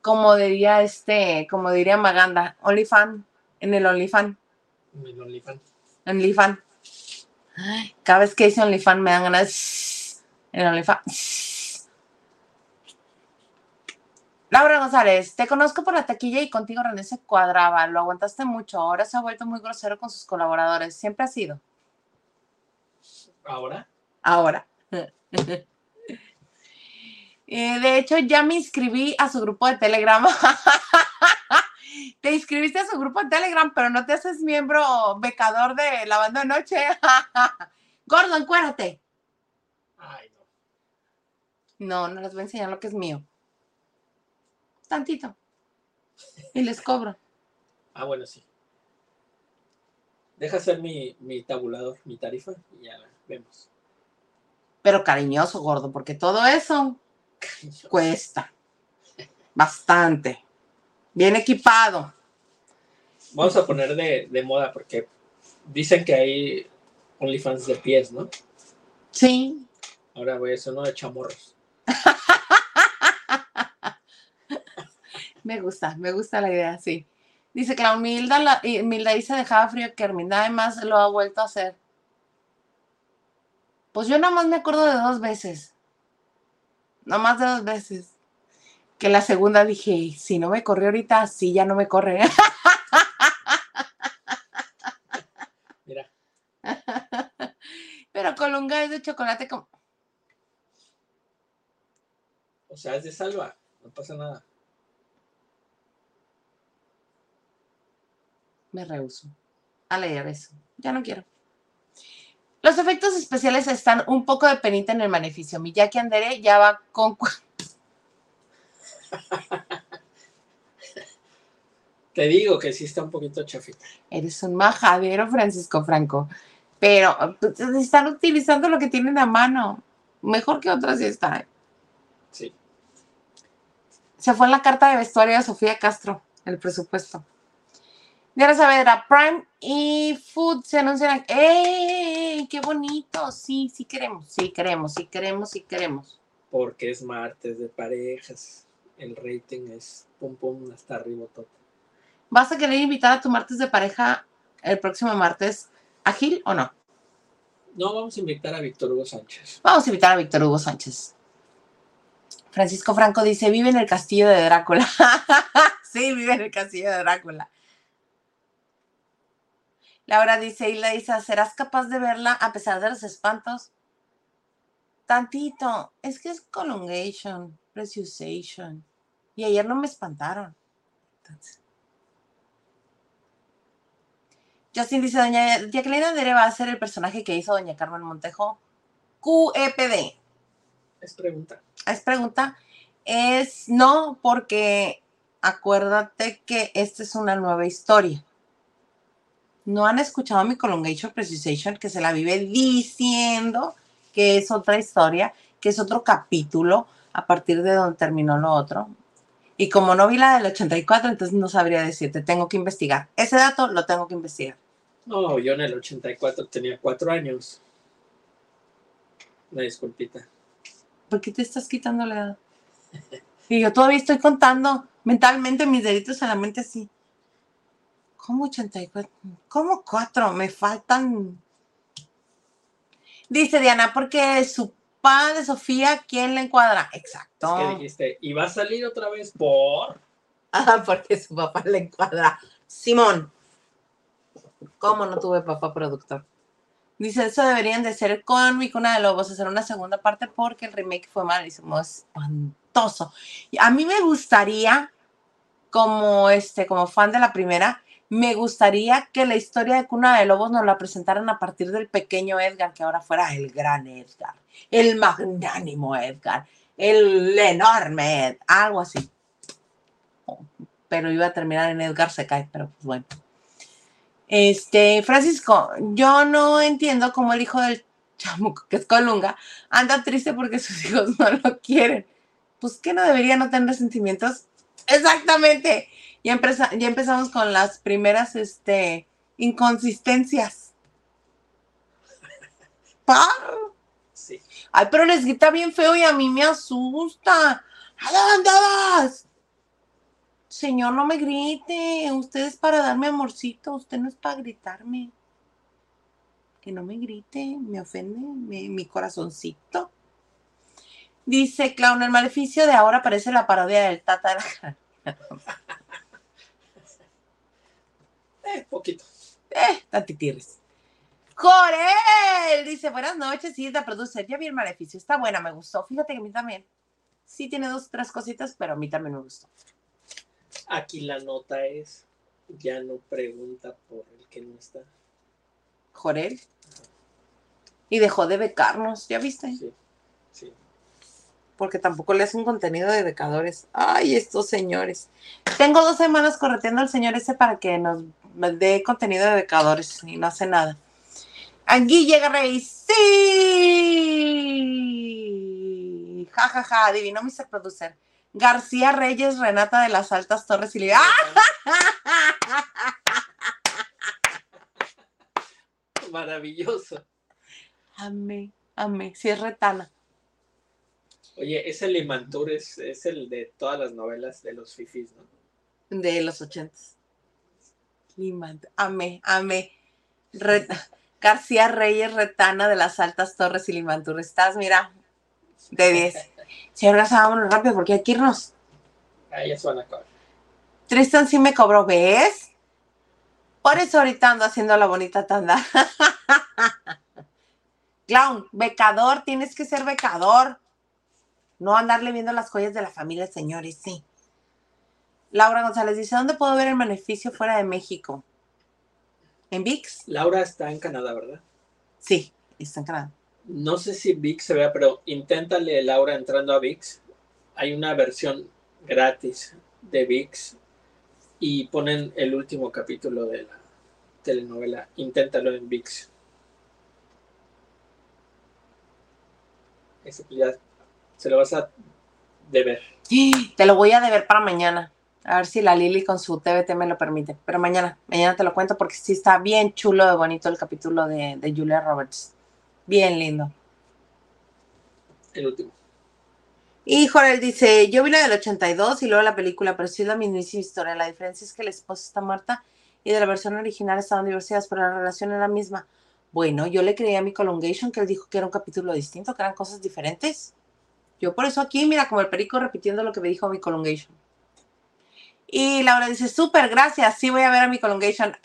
como diría este, como diría Maganda, OnlyFan, en el OnlyFan. En OnlyFan. OnlyFan. Ay, Cada vez que dice OnlyFan me dan ganas. En OnlyFan. Laura González, te conozco por la taquilla y contigo René se cuadraba. Lo aguantaste mucho. Ahora se ha vuelto muy grosero con sus colaboradores. Siempre ha sido. ¿Ahora? Ahora. Eh, de hecho, ya me inscribí a su grupo de Telegram. te inscribiste a su grupo de Telegram, pero no te haces miembro becador de la banda de noche. Gordo, encuérdate. Ay, no. No, no les voy a enseñar lo que es mío. Tantito. Y les cobro. Ah, bueno, sí. Deja hacer mi, mi tabulador, mi tarifa, y ya vemos. Pero cariñoso, gordo, porque todo eso cuesta. Bastante. Bien equipado. Vamos a poner de, de moda porque dicen que hay OnlyFans de pies, ¿no? Sí. Ahora voy a hacer uno de chamorros. Me gusta, me gusta la idea, sí. Dice que la humilda, la, y dice dejaba frío que Herminda además lo ha vuelto a hacer. Pues yo nada más me acuerdo de dos veces. Nada más de dos veces. Que la segunda dije, si no me corre ahorita, sí, ya no me corre. Mira, Pero Colunga es de chocolate como... o sea, es de salva, no pasa nada. Me rehuso a leer eso. Ya no quiero. Los efectos especiales están un poco de penita en el beneficio. Miyaki Andere ya va con... Te digo que sí está un poquito chafita. Eres un majadero, Francisco Franco. Pero pues, están utilizando lo que tienen a mano. Mejor que otras sí está. Sí. Se fue en la carta de vestuario de Sofía Castro, el presupuesto. Diana Saavedra, Prime y Food se anuncian. ¡Qué bonito! Sí, sí queremos, sí queremos, sí queremos, sí queremos. Porque es martes de parejas. El rating es pum pum hasta arriba todo. ¿Vas a querer invitar a tu martes de pareja el próximo martes a Gil o no? No, vamos a invitar a Víctor Hugo Sánchez. Vamos a invitar a Víctor Hugo Sánchez. Francisco Franco dice, vive en el castillo de Drácula. sí, vive en el castillo de Drácula. Laura dice, y la Isa, ¿serás capaz de verla a pesar de los espantos? Tantito, es que es colongation, preciosation. Y ayer no me espantaron. Entonces. Justin dice, doña Jacqueline Andere va a ser el personaje que hizo doña Carmen Montejo. QEPD. Es pregunta. Es pregunta. Es no, porque acuérdate que esta es una nueva historia. No han escuchado mi Colongation Precisation, que se la vive diciendo que es otra historia, que es otro capítulo a partir de donde terminó lo otro. Y como no vi la del 84, entonces no sabría decirte, tengo que investigar. Ese dato lo tengo que investigar. No, yo en el 84 tenía cuatro años. Una disculpita. ¿Por qué te estás quitando la edad? Y yo todavía estoy contando mentalmente mis deditos en la mente así. ¿Cómo 84? ¿Cómo cuatro? Me faltan. Dice Diana, porque su padre de Sofía, ¿quién le encuadra? Exacto. Es que dijiste, ¿y va a salir otra vez por? Ah, porque su papá le encuadra. Simón. ¿Cómo no tuve papá productor? Dice, eso deberían de ser con mi cuna de lobos, hacer una segunda parte porque el remake fue malísimo, espantoso. Y a mí me gustaría, como este, como fan de la primera, me gustaría que la historia de Cuna de Lobos nos la presentaran a partir del pequeño Edgar, que ahora fuera el gran Edgar, el magnánimo Edgar, el enorme Ed, algo así. Pero iba a terminar en Edgar se cae, pero pues bueno. Este, Francisco, yo no entiendo cómo el hijo del chamuco, que es Colunga, anda triste porque sus hijos no lo quieren. Pues que no debería no tener sentimientos. Exactamente. Ya, empeza- ya empezamos con las primeras este, inconsistencias. ¡Pah! Sí. Ay, pero les grita bien feo y a mí me asusta. ¿A dónde vas? Señor, no me grite. Usted es para darme amorcito. Usted no es para gritarme. Que no me grite. Me ofende mi, mi corazoncito. Dice Clown, el maleficio de ahora parece la parodia del Tata Eh, poquito. Eh, tantitires. Corel dice, buenas noches, es la producer. Ya vi el maleficio, está buena, me gustó. Fíjate que a mí también. Sí tiene dos, tres cositas, pero a mí también me gustó. Aquí la nota es, ya no pregunta por el que no está. Jorel. Y dejó de becarnos, ¿ya viste? Sí, sí. Porque tampoco le hace un contenido de becadores. Ay, estos señores. Tengo dos semanas correteando al señor ese para que nos dé contenido de becadores y no hace nada. Aquí llega Rey. Sí. Ja, ja, ja. Adivinó Mr. Producer. García Reyes, Renata de las Altas Torres y Lidia. ¡Ah! Maravilloso. Amé, amé. Sí, es retana. Oye, ese Limantur es, es el de todas las novelas de los fifis, ¿no? De los ochentas. Limant. Amé, amé. Re- García Reyes, Retana de las Altas Torres y Limantur. Estás, mira, de 10. Señor Garza, vámonos rápido porque hay que irnos. Ahí ya se van a acabar. Tristan sí me cobró, ¿ves? Por eso ahorita ando haciendo la bonita tanda. Clown, becador, tienes que ser becador. No andarle viendo las joyas de la familia, señores, sí. Laura González dice, ¿dónde puedo ver el beneficio fuera de México? ¿En VIX? Laura está en Canadá, ¿verdad? Sí, está en Canadá. No sé si VIX se vea, pero inténtale Laura entrando a VIX. Hay una versión gratis de VIX y ponen el último capítulo de la telenovela. Inténtalo en VIX. Ese ya se lo vas a deber. Te lo voy a deber para mañana. A ver si la Lili con su TBT me lo permite. Pero mañana, mañana te lo cuento porque sí está bien chulo de bonito el capítulo de, de Julia Roberts. Bien lindo. El último. Y Jorel dice, yo vi la del 82 y luego la película, pero sí es la mismísima historia. La diferencia es que la esposa está muerta y de la versión original estaban divorciadas, pero la relación era la misma. Bueno, yo le creía a mi Colongation que él dijo que era un capítulo distinto, que eran cosas diferentes. Yo por eso aquí, mira, como el perico repitiendo lo que me dijo mi Colongation. Y Laura dice, súper, gracias, sí voy a ver a mi Colongation.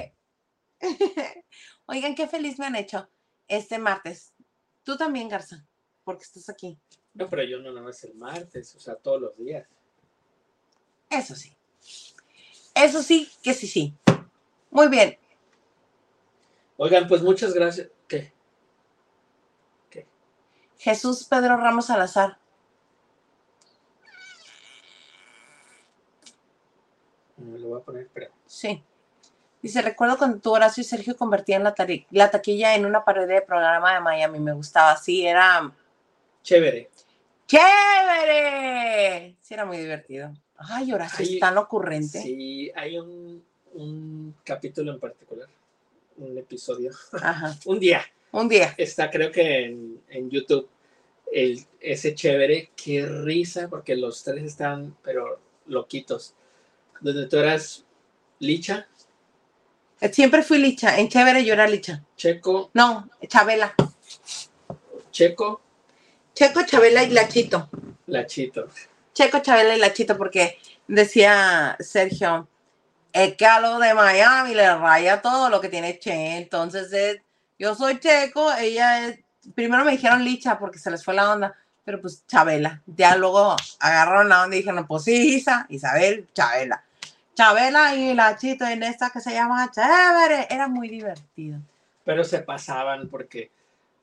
¡Eh! Oigan, qué feliz me han hecho este martes. Tú también, Garza, porque estás aquí. No, pero yo no nada más el martes, o sea, todos los días. Eso sí. Eso sí, que sí, sí. Muy bien. Oigan, pues muchas gracias. ¿Qué? Jesús Pedro Ramos Salazar. Me lo voy a poner. Sí. Dice, recuerdo cuando tú, Horacio y Sergio convertían la, taquilla en una pared de programa de Miami. Me gustaba así, era Chévere. chévere. Sí, era muy divertido. Ay, Horacio, Ay, es tan ocurrente. Sí, hay un, un capítulo en particular, un episodio, Ajá. un día. Un día. Está, creo que en, en YouTube, el, ese chévere. Qué risa, porque los tres están, pero loquitos. Donde tú eras Licha, Siempre fui licha. En chévere yo era licha. Checo, No, Chabela. Checo, Checo, Chabela y Lachito. Lachito. Checo, Chabela y Lachito, porque decía Sergio, es que a lo de Miami le raya todo lo que tiene Che. Entonces, es- yo soy Checo, ella es. Primero me dijeron Licha porque se les fue la onda, pero pues Chabela. Ya luego agarraron la onda y dijeron, pues sí, Isa, Isabel, Chabela. Chabela y Lachito en esta que se llama Chévere. Era muy divertido. Pero se pasaban porque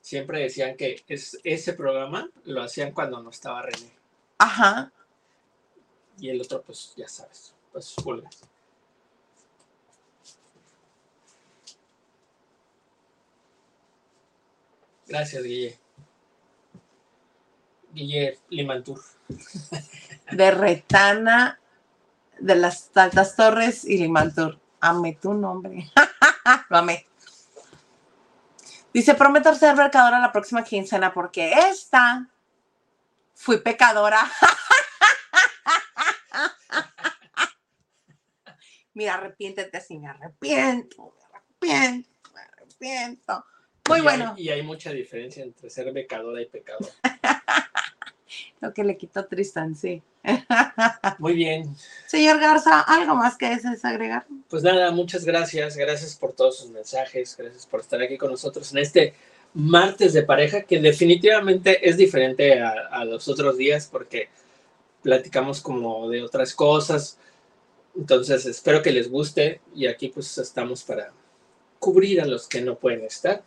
siempre decían que es, ese programa lo hacían cuando no estaba René. Ajá. Y el otro, pues ya sabes, pues pulgas. Gracias, Guille. Guille Limantur. De Retana, de las Altas Torres y Limantur. Amé tu nombre. Lo amé. Dice, prometo ser pecadora la próxima quincena porque esta fui pecadora. Mira, arrepiéntete así, me arrepiento, me arrepiento, me arrepiento. Muy Y hay- bueno, y hay mucha diferencia entre ser becadora y pecador. lo que le quitó Tristan, sí. Muy bien. Señor Garza, ¿algo más que desees agregar? Pues nada, muchas gracias. Gracias por todos sus mensajes. Gracias por estar aquí con nosotros en este martes de pareja que definitivamente es diferente a, a los otros días porque platicamos como de otras cosas. Entonces espero que les guste y aquí pues estamos para cubrir a los que no pueden estar.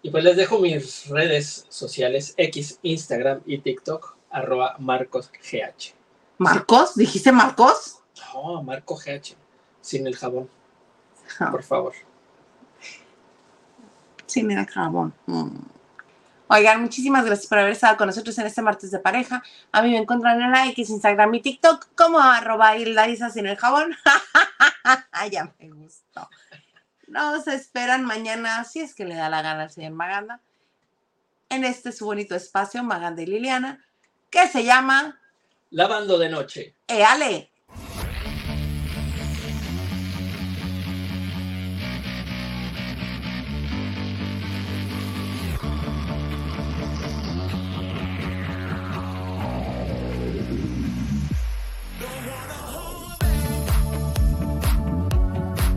Y pues les dejo mis redes sociales X, Instagram y TikTok, arroba marcosgh. ¿Marcos? ¿Dijiste Marcos? No, Marco GH, sin el jabón, por favor. Sin el jabón. Mm. Oigan, muchísimas gracias por haber estado con nosotros en este martes de pareja. A mí me encuentran en la X, Instagram y TikTok como arroba Hildarisa sin el jabón. ya me gustó. Nos esperan mañana, si es que le da la gana al señor Maganda, en este su bonito espacio, Maganda y Liliana, que se llama Lavando de noche. Eale.